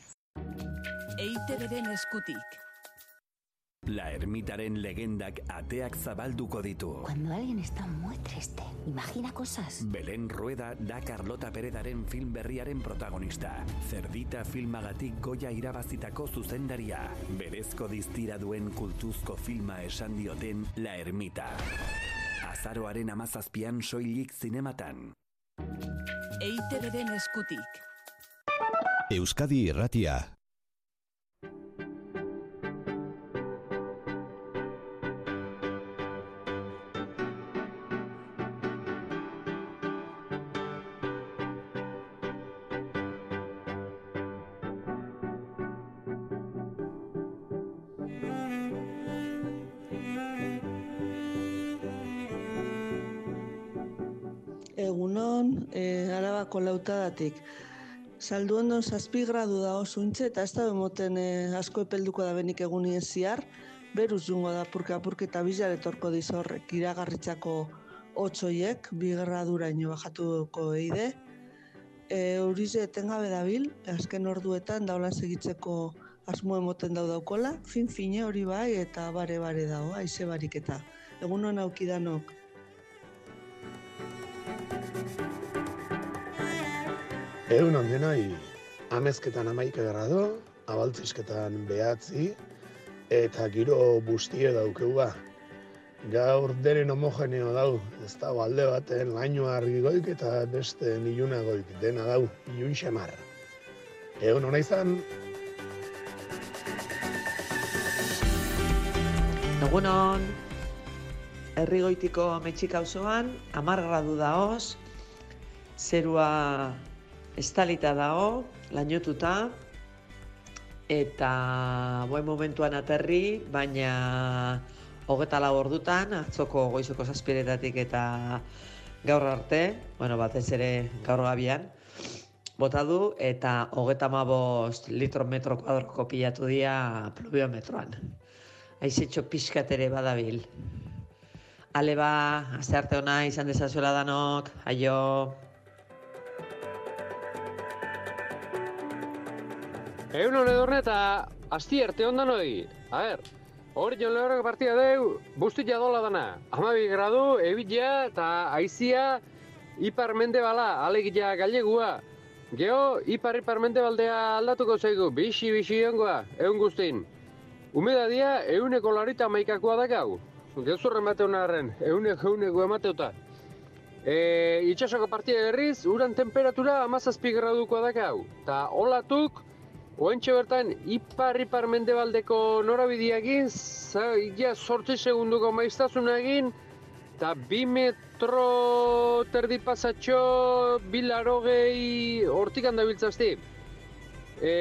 Eite beren eskutik. La ermitaren legendak ateak zabalduko ditu. Cuando alguien está muy triste, imagina cosas. Belén Rueda da Carlota Perezaren film berriaren protagonista. Zerdita filmagatik goia irabazitako zuzendaria. Berezko diztira duen kultuzko filma esan dioten La Ermita. Azaroaren amazazpian soilik zinematan. Eite beren eskutik. Euskadi Irratia. Arabako lautadatik. Saldu ondon zazpi gradu da osuntze eta ez da bemoten e, asko epelduko da benik egunien ziar, beruz jungo da purka purka eta bizar etorko dizorrek iragarritzako otxoiek, bi gradura ino bajatuko eide. E, Eurize etengabe dabil, azken orduetan daulan segitzeko asmo emoten dau daukola, fin fine hori bai eta bare bare dago, aize barik eta. Egun hona aukidanok. Egun ondenoi, amezketan amaika grado, abaltzisketan behatzi, eta giro bustie daukeu ba. Gaur deren homogeneo dau, ez da alde baten laino argi goik eta beste niluna goik, dena dau, ilun xamar. Egun hona izan, Egunon, herrigoitiko metxik auzoan, amar gradu daoz, zerua estalita dago, lainotuta, eta buen momentuan aterri, baina hogeta lau ordutan, atzoko goizoko zazpiretatik eta gaur arte, bueno, batez ere gaur gabian, bota du eta hogeta bost litro metro kuadroko pilatu dira pluviometroan. Aizetxo pixkat ere badabil. Ale ba, azte arte ona izan dezazuela danok, aio! Egun hone dorne eta asti arte ondan hori. A ber, hori jon lehorrek partia deu, bustit jadola dana. Amabi gradu, ebitia eta aizia ipar mende bala, alegia galegua. Geo, ipar ipar mende baldea aldatuko zaigu, bixi bixi ongoa, egun guztin. Umedadia, euneko larita maikakoa da gau. Gezurren bate honarren, euneko euneko emateuta. E, itxasoko partia berriz, uran temperatura amazazpi gradukoa da gau. Ta olatuk, Oentxe bertan, ipar-ipar mendebaldeko norabideagin, ja sortzi segunduko maiztasuna egin, eta bi metro terdi pasatxo, bilaro gehi hortik handabiltzazti. E,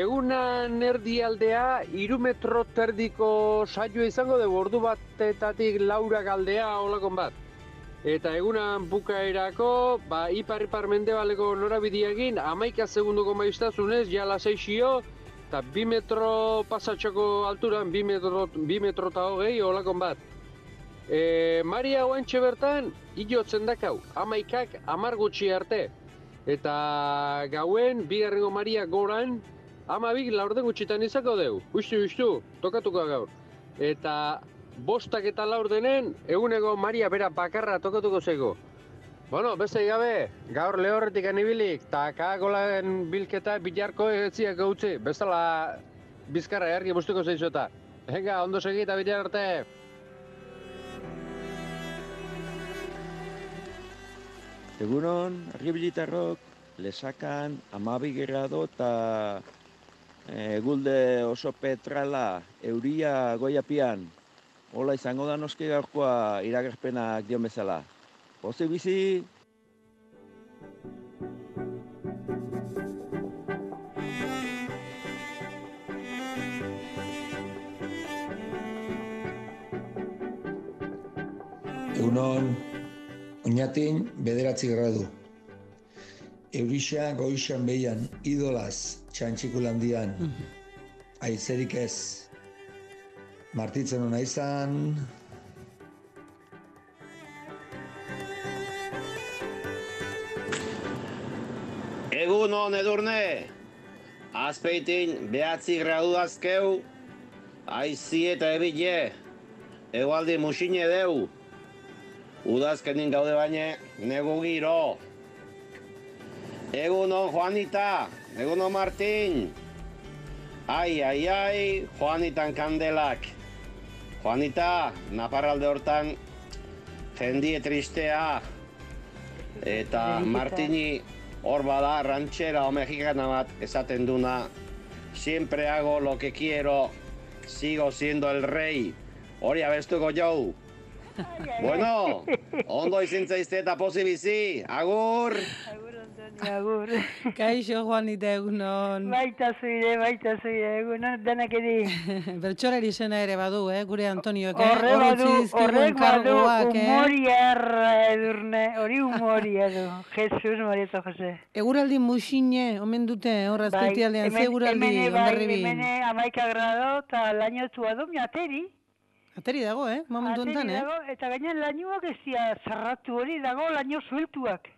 egunan erdi aldea, iru metro terdiko saio izango dugu, ordu batetatik laura galdea olakon bat. Eta egunan bukaerako, ba, ipar-ipar mendebaleko norabideagin, amaika segunduko maiztazunez, jala seixio, eta bi metro pasatxoko alturan, bi metro, bi metro eta hogei, olakon bat. E, Maria oantxe bertan, iotzen dakau, amaikak amar gutxi arte. Eta gauen, bigarrengo Maria goran, amabik laurden gutxitan izako deu. Ustu, ustu, tokatuko gaur. Eta bostak eta laur denen, eguneko Maria bera bakarra tokatuko zego. Bueno, beste gabe, gaur lehorretik anibilik, eta kagolaen bilketa bilarko egetziak gautzi, bestala bizkarra ergi bustuko zeizueta. Venga, ondo segi eta bilar arte. Egunon, argibilitarrok, lesakan, amabi gerrado eta egulde oso petrala, euria goiapian, Hola izango da noski gaurkoa iragarpenak dion bezala. Pozi bizi! Egunon, oinatin bederatzi gradu. Eurixa goixan behian, idolaz, txantxikulandian, aizerik ez, Martitzen hona izan. Egun hon edurne, azpeitin behatzi gradu azkeu, aizi eta ebile, egualdi musine deu, udazkenin gaude baine, negu giro. Egun hon Juanita, egun hon Martin, ai, ai, ai, Juanitan kandelak. Juanita, naparralde hortan, jendie tristea, eta Martini hor bada, ranchera o mexicana bat esaten duna, siempre hago lo que quiero, sigo siendo el rey, hori abestuko jau. Bueno, ondo izintzaizte eta pozi bizi, agur! Agur. Kaixo Juanita egunon. Baita zuide, baita zuide, egunon, denak edi. Bertxolari izena ere badu, eh, gure Antonio. Eh? Horre badu, horrek badu, humoriar edurne, hori humoria du. Jesus, Marieto Jose. Eguraldi musine, omen dute, horra azpiti aldean, ze eguraldi, ondarribi. Emene, amaika grado, eta laino tu adu, ateri. Ateri dago, eh, momentu enten, eh? Dago, eta gainen lainoak ez dira zarratu hori, dago laino sueltuak.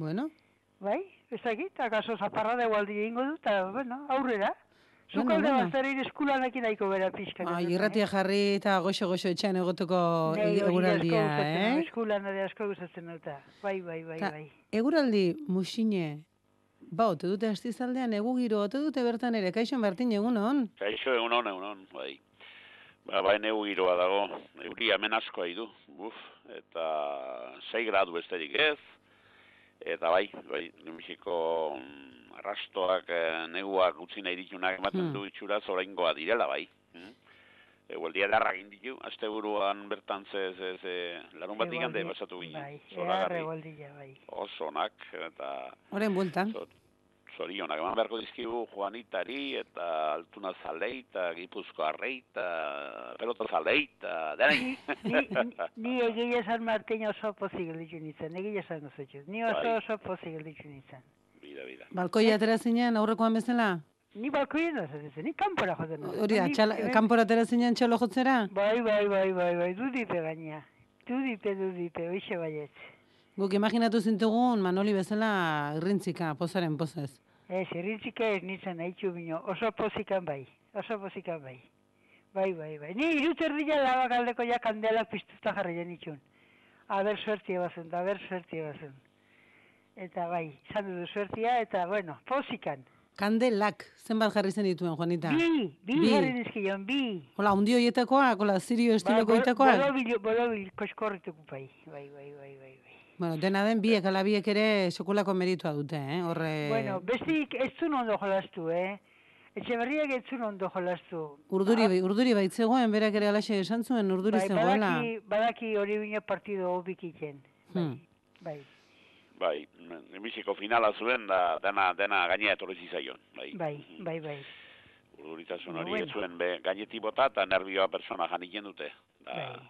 Bueno. Bai, ez dakit, akaso zaparra da gualdi egingo du, eta, bueno, aurrera. Zukalde bueno, bat eskulanekin daiko bera pixka. Ah, irratia jarri eta goxo-goxo etxean egotuko eguraldia, eh? Eskulan ade asko gustatzen dut. Bai, bai, bai, Ta, bai. Eguraldi, musine, ba, ote dute astizaldean, egu giro, ote dute bertan ere, kaixo Martin, egun hon? Kaixo, egun hon, egun hon, bai. Ba, bai, negu giroa dago, euria hemen asko du, buf, eta 6 gradu besterik ez, eta bai, bai, Mexiko mm, arrastoak, eh, neguak utzi nahi ditunak ematen hmm. du itxura zoraingoa direla, bai. Hmm. Egualdia darra egin ditu, azte buruan bertan ze, ze, ze larun bat digande basatu ginen. Bai, egarre bai. Osonak, eta... Horen bueltan. Zorionak, eman beharko dizkigu Juanitari, eta Altuna Zalei, eta Gipuzko Arrei, eta Pelota Zalei, eta denei. Ni, ni egia esan Martin oso pozik gelditu nintzen, egia esan gozatxuz. Ni oso Bai. oso pozik gelditu nintzen. Bida, bida. Balkoia atera zinen aurrekoan bezala? Ni balkoien da zaten, ni kanpora naiz. Hori da, hemen- kanpora atera zinen txalo jotzera? Bai, bai, bai, bai, bai, du dite gaina. Du dite, du dite, hoxe baiet. Guk imaginatu zintugun Manoli bezala irrintzika, pozaren pozez. Ez, irritzika ez nintzen haitxu bino, oso pozikan bai, oso pozikan bai. Bai, bai, bai. Ni iruterdila labak aldeko ja kandelak piztuta jarri genitxun. Aber suertia bazen, da, aber suertia bazen. Eta bai, izan dudu suertia, eta bueno, pozikan. Kandelak, zenbat jarri zen dituen, Juanita? Bi, bi, Bi. jarri nizkion, bi. Hola, hundi hoietakoak, hola, zirio estiloko Ba, hoietakoak? Borobil, borobil, koskorrituko bai, bai, bai, bai, bai. bai. Bueno, dena den biek ala biek ere sekulako meritua dute, eh? Horre... Bueno, bestik ez zuen ondo jolastu, eh? Etxeberriak ez zuen ondo jolastu. Urduri, bai- urduri baitzegoen, berak ere alaxe esan zuen, urduri Bai, zegoela. badaki, badaki hori bine partido hobik iten. Hmm. Bai, Bai, lehenbiziko finala zuen, da dena, dena gainea etorri zizaion. Bai, bai, bai, bai. urduritasun Bueno, hori bueno. ez zuen be, gainetik bota eta nervioa persona janiken dute. Da, Bai.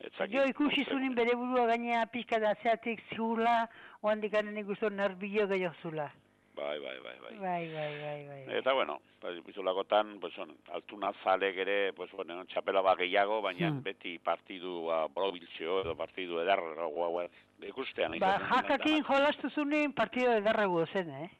Ez zakit, Jo ikusi zunin bere burua gainea pixka da zeatik ziurla, oandik anen ikustu narbilo gehiago zula. Bai, bai, bai, bai. Bai, bai, bai, bai. Eta bueno, pues, bizulakotan, pues, on, altuna zalek ere, pues, bueno, txapela bat gehiago, baina Hmm. beti partidu ba, borobiltzio edo partidu edarragoa ikustean. Ba, izaten dena, jakakin jolastu zunin partido edarrago zen, eh?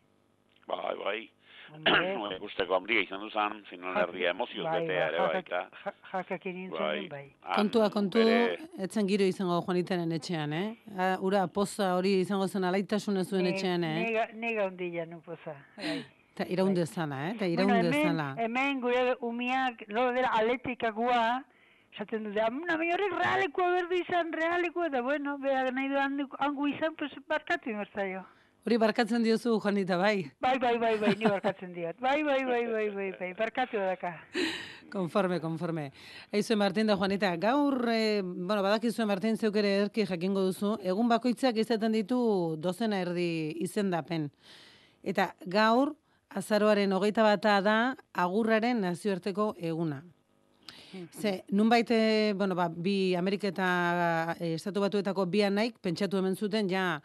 Bai, bai. Hombre. Ikusteko handia izan duzan, Jak- erdia emozioz bai, betea ere ba, bai, jakak- eta... ja- Jakakin nintzen, Bai. bai. Kontua, kontu, bere- etzen giro izango Juanitaren etxean, eh? Ah, Ura, poza hori izango zen alaitasuna zuen Ne- etxean, eh? Nega, nega ondila nupoza. Bai. Eta iraunde zala, eh? Eta Bueno, iraunde hemen, zala. hemen gure umiak, lo dela atletikakua, esaten dute, amuna, baina horrek realekua berdu izan, realekua, eta bueno, beha nahi du handu- izan, pues barkatu inbertzaio. Hori barkatzen diozu, Juanita, bai? Bai, bai, bai, bai, ni barkatzen diot. Bai, bai, bai, bai, bai, bai, barkatu daka. Konforme, konforme. Eizu Martin da Juanita, gaur, eh, bueno, badakizue Martin zeuk ere erki jakingo duzu, egun bakoitzak izaten ditu dozena erdi izendapen. Eta gaur, azaroaren hogeita bata da agurraren nazioarteko eguna. Ze, nunbait, eh, bueno, ba, bi Amerika eta eh, Estatu Batuetako bi naik pentsatu hemen zuten ja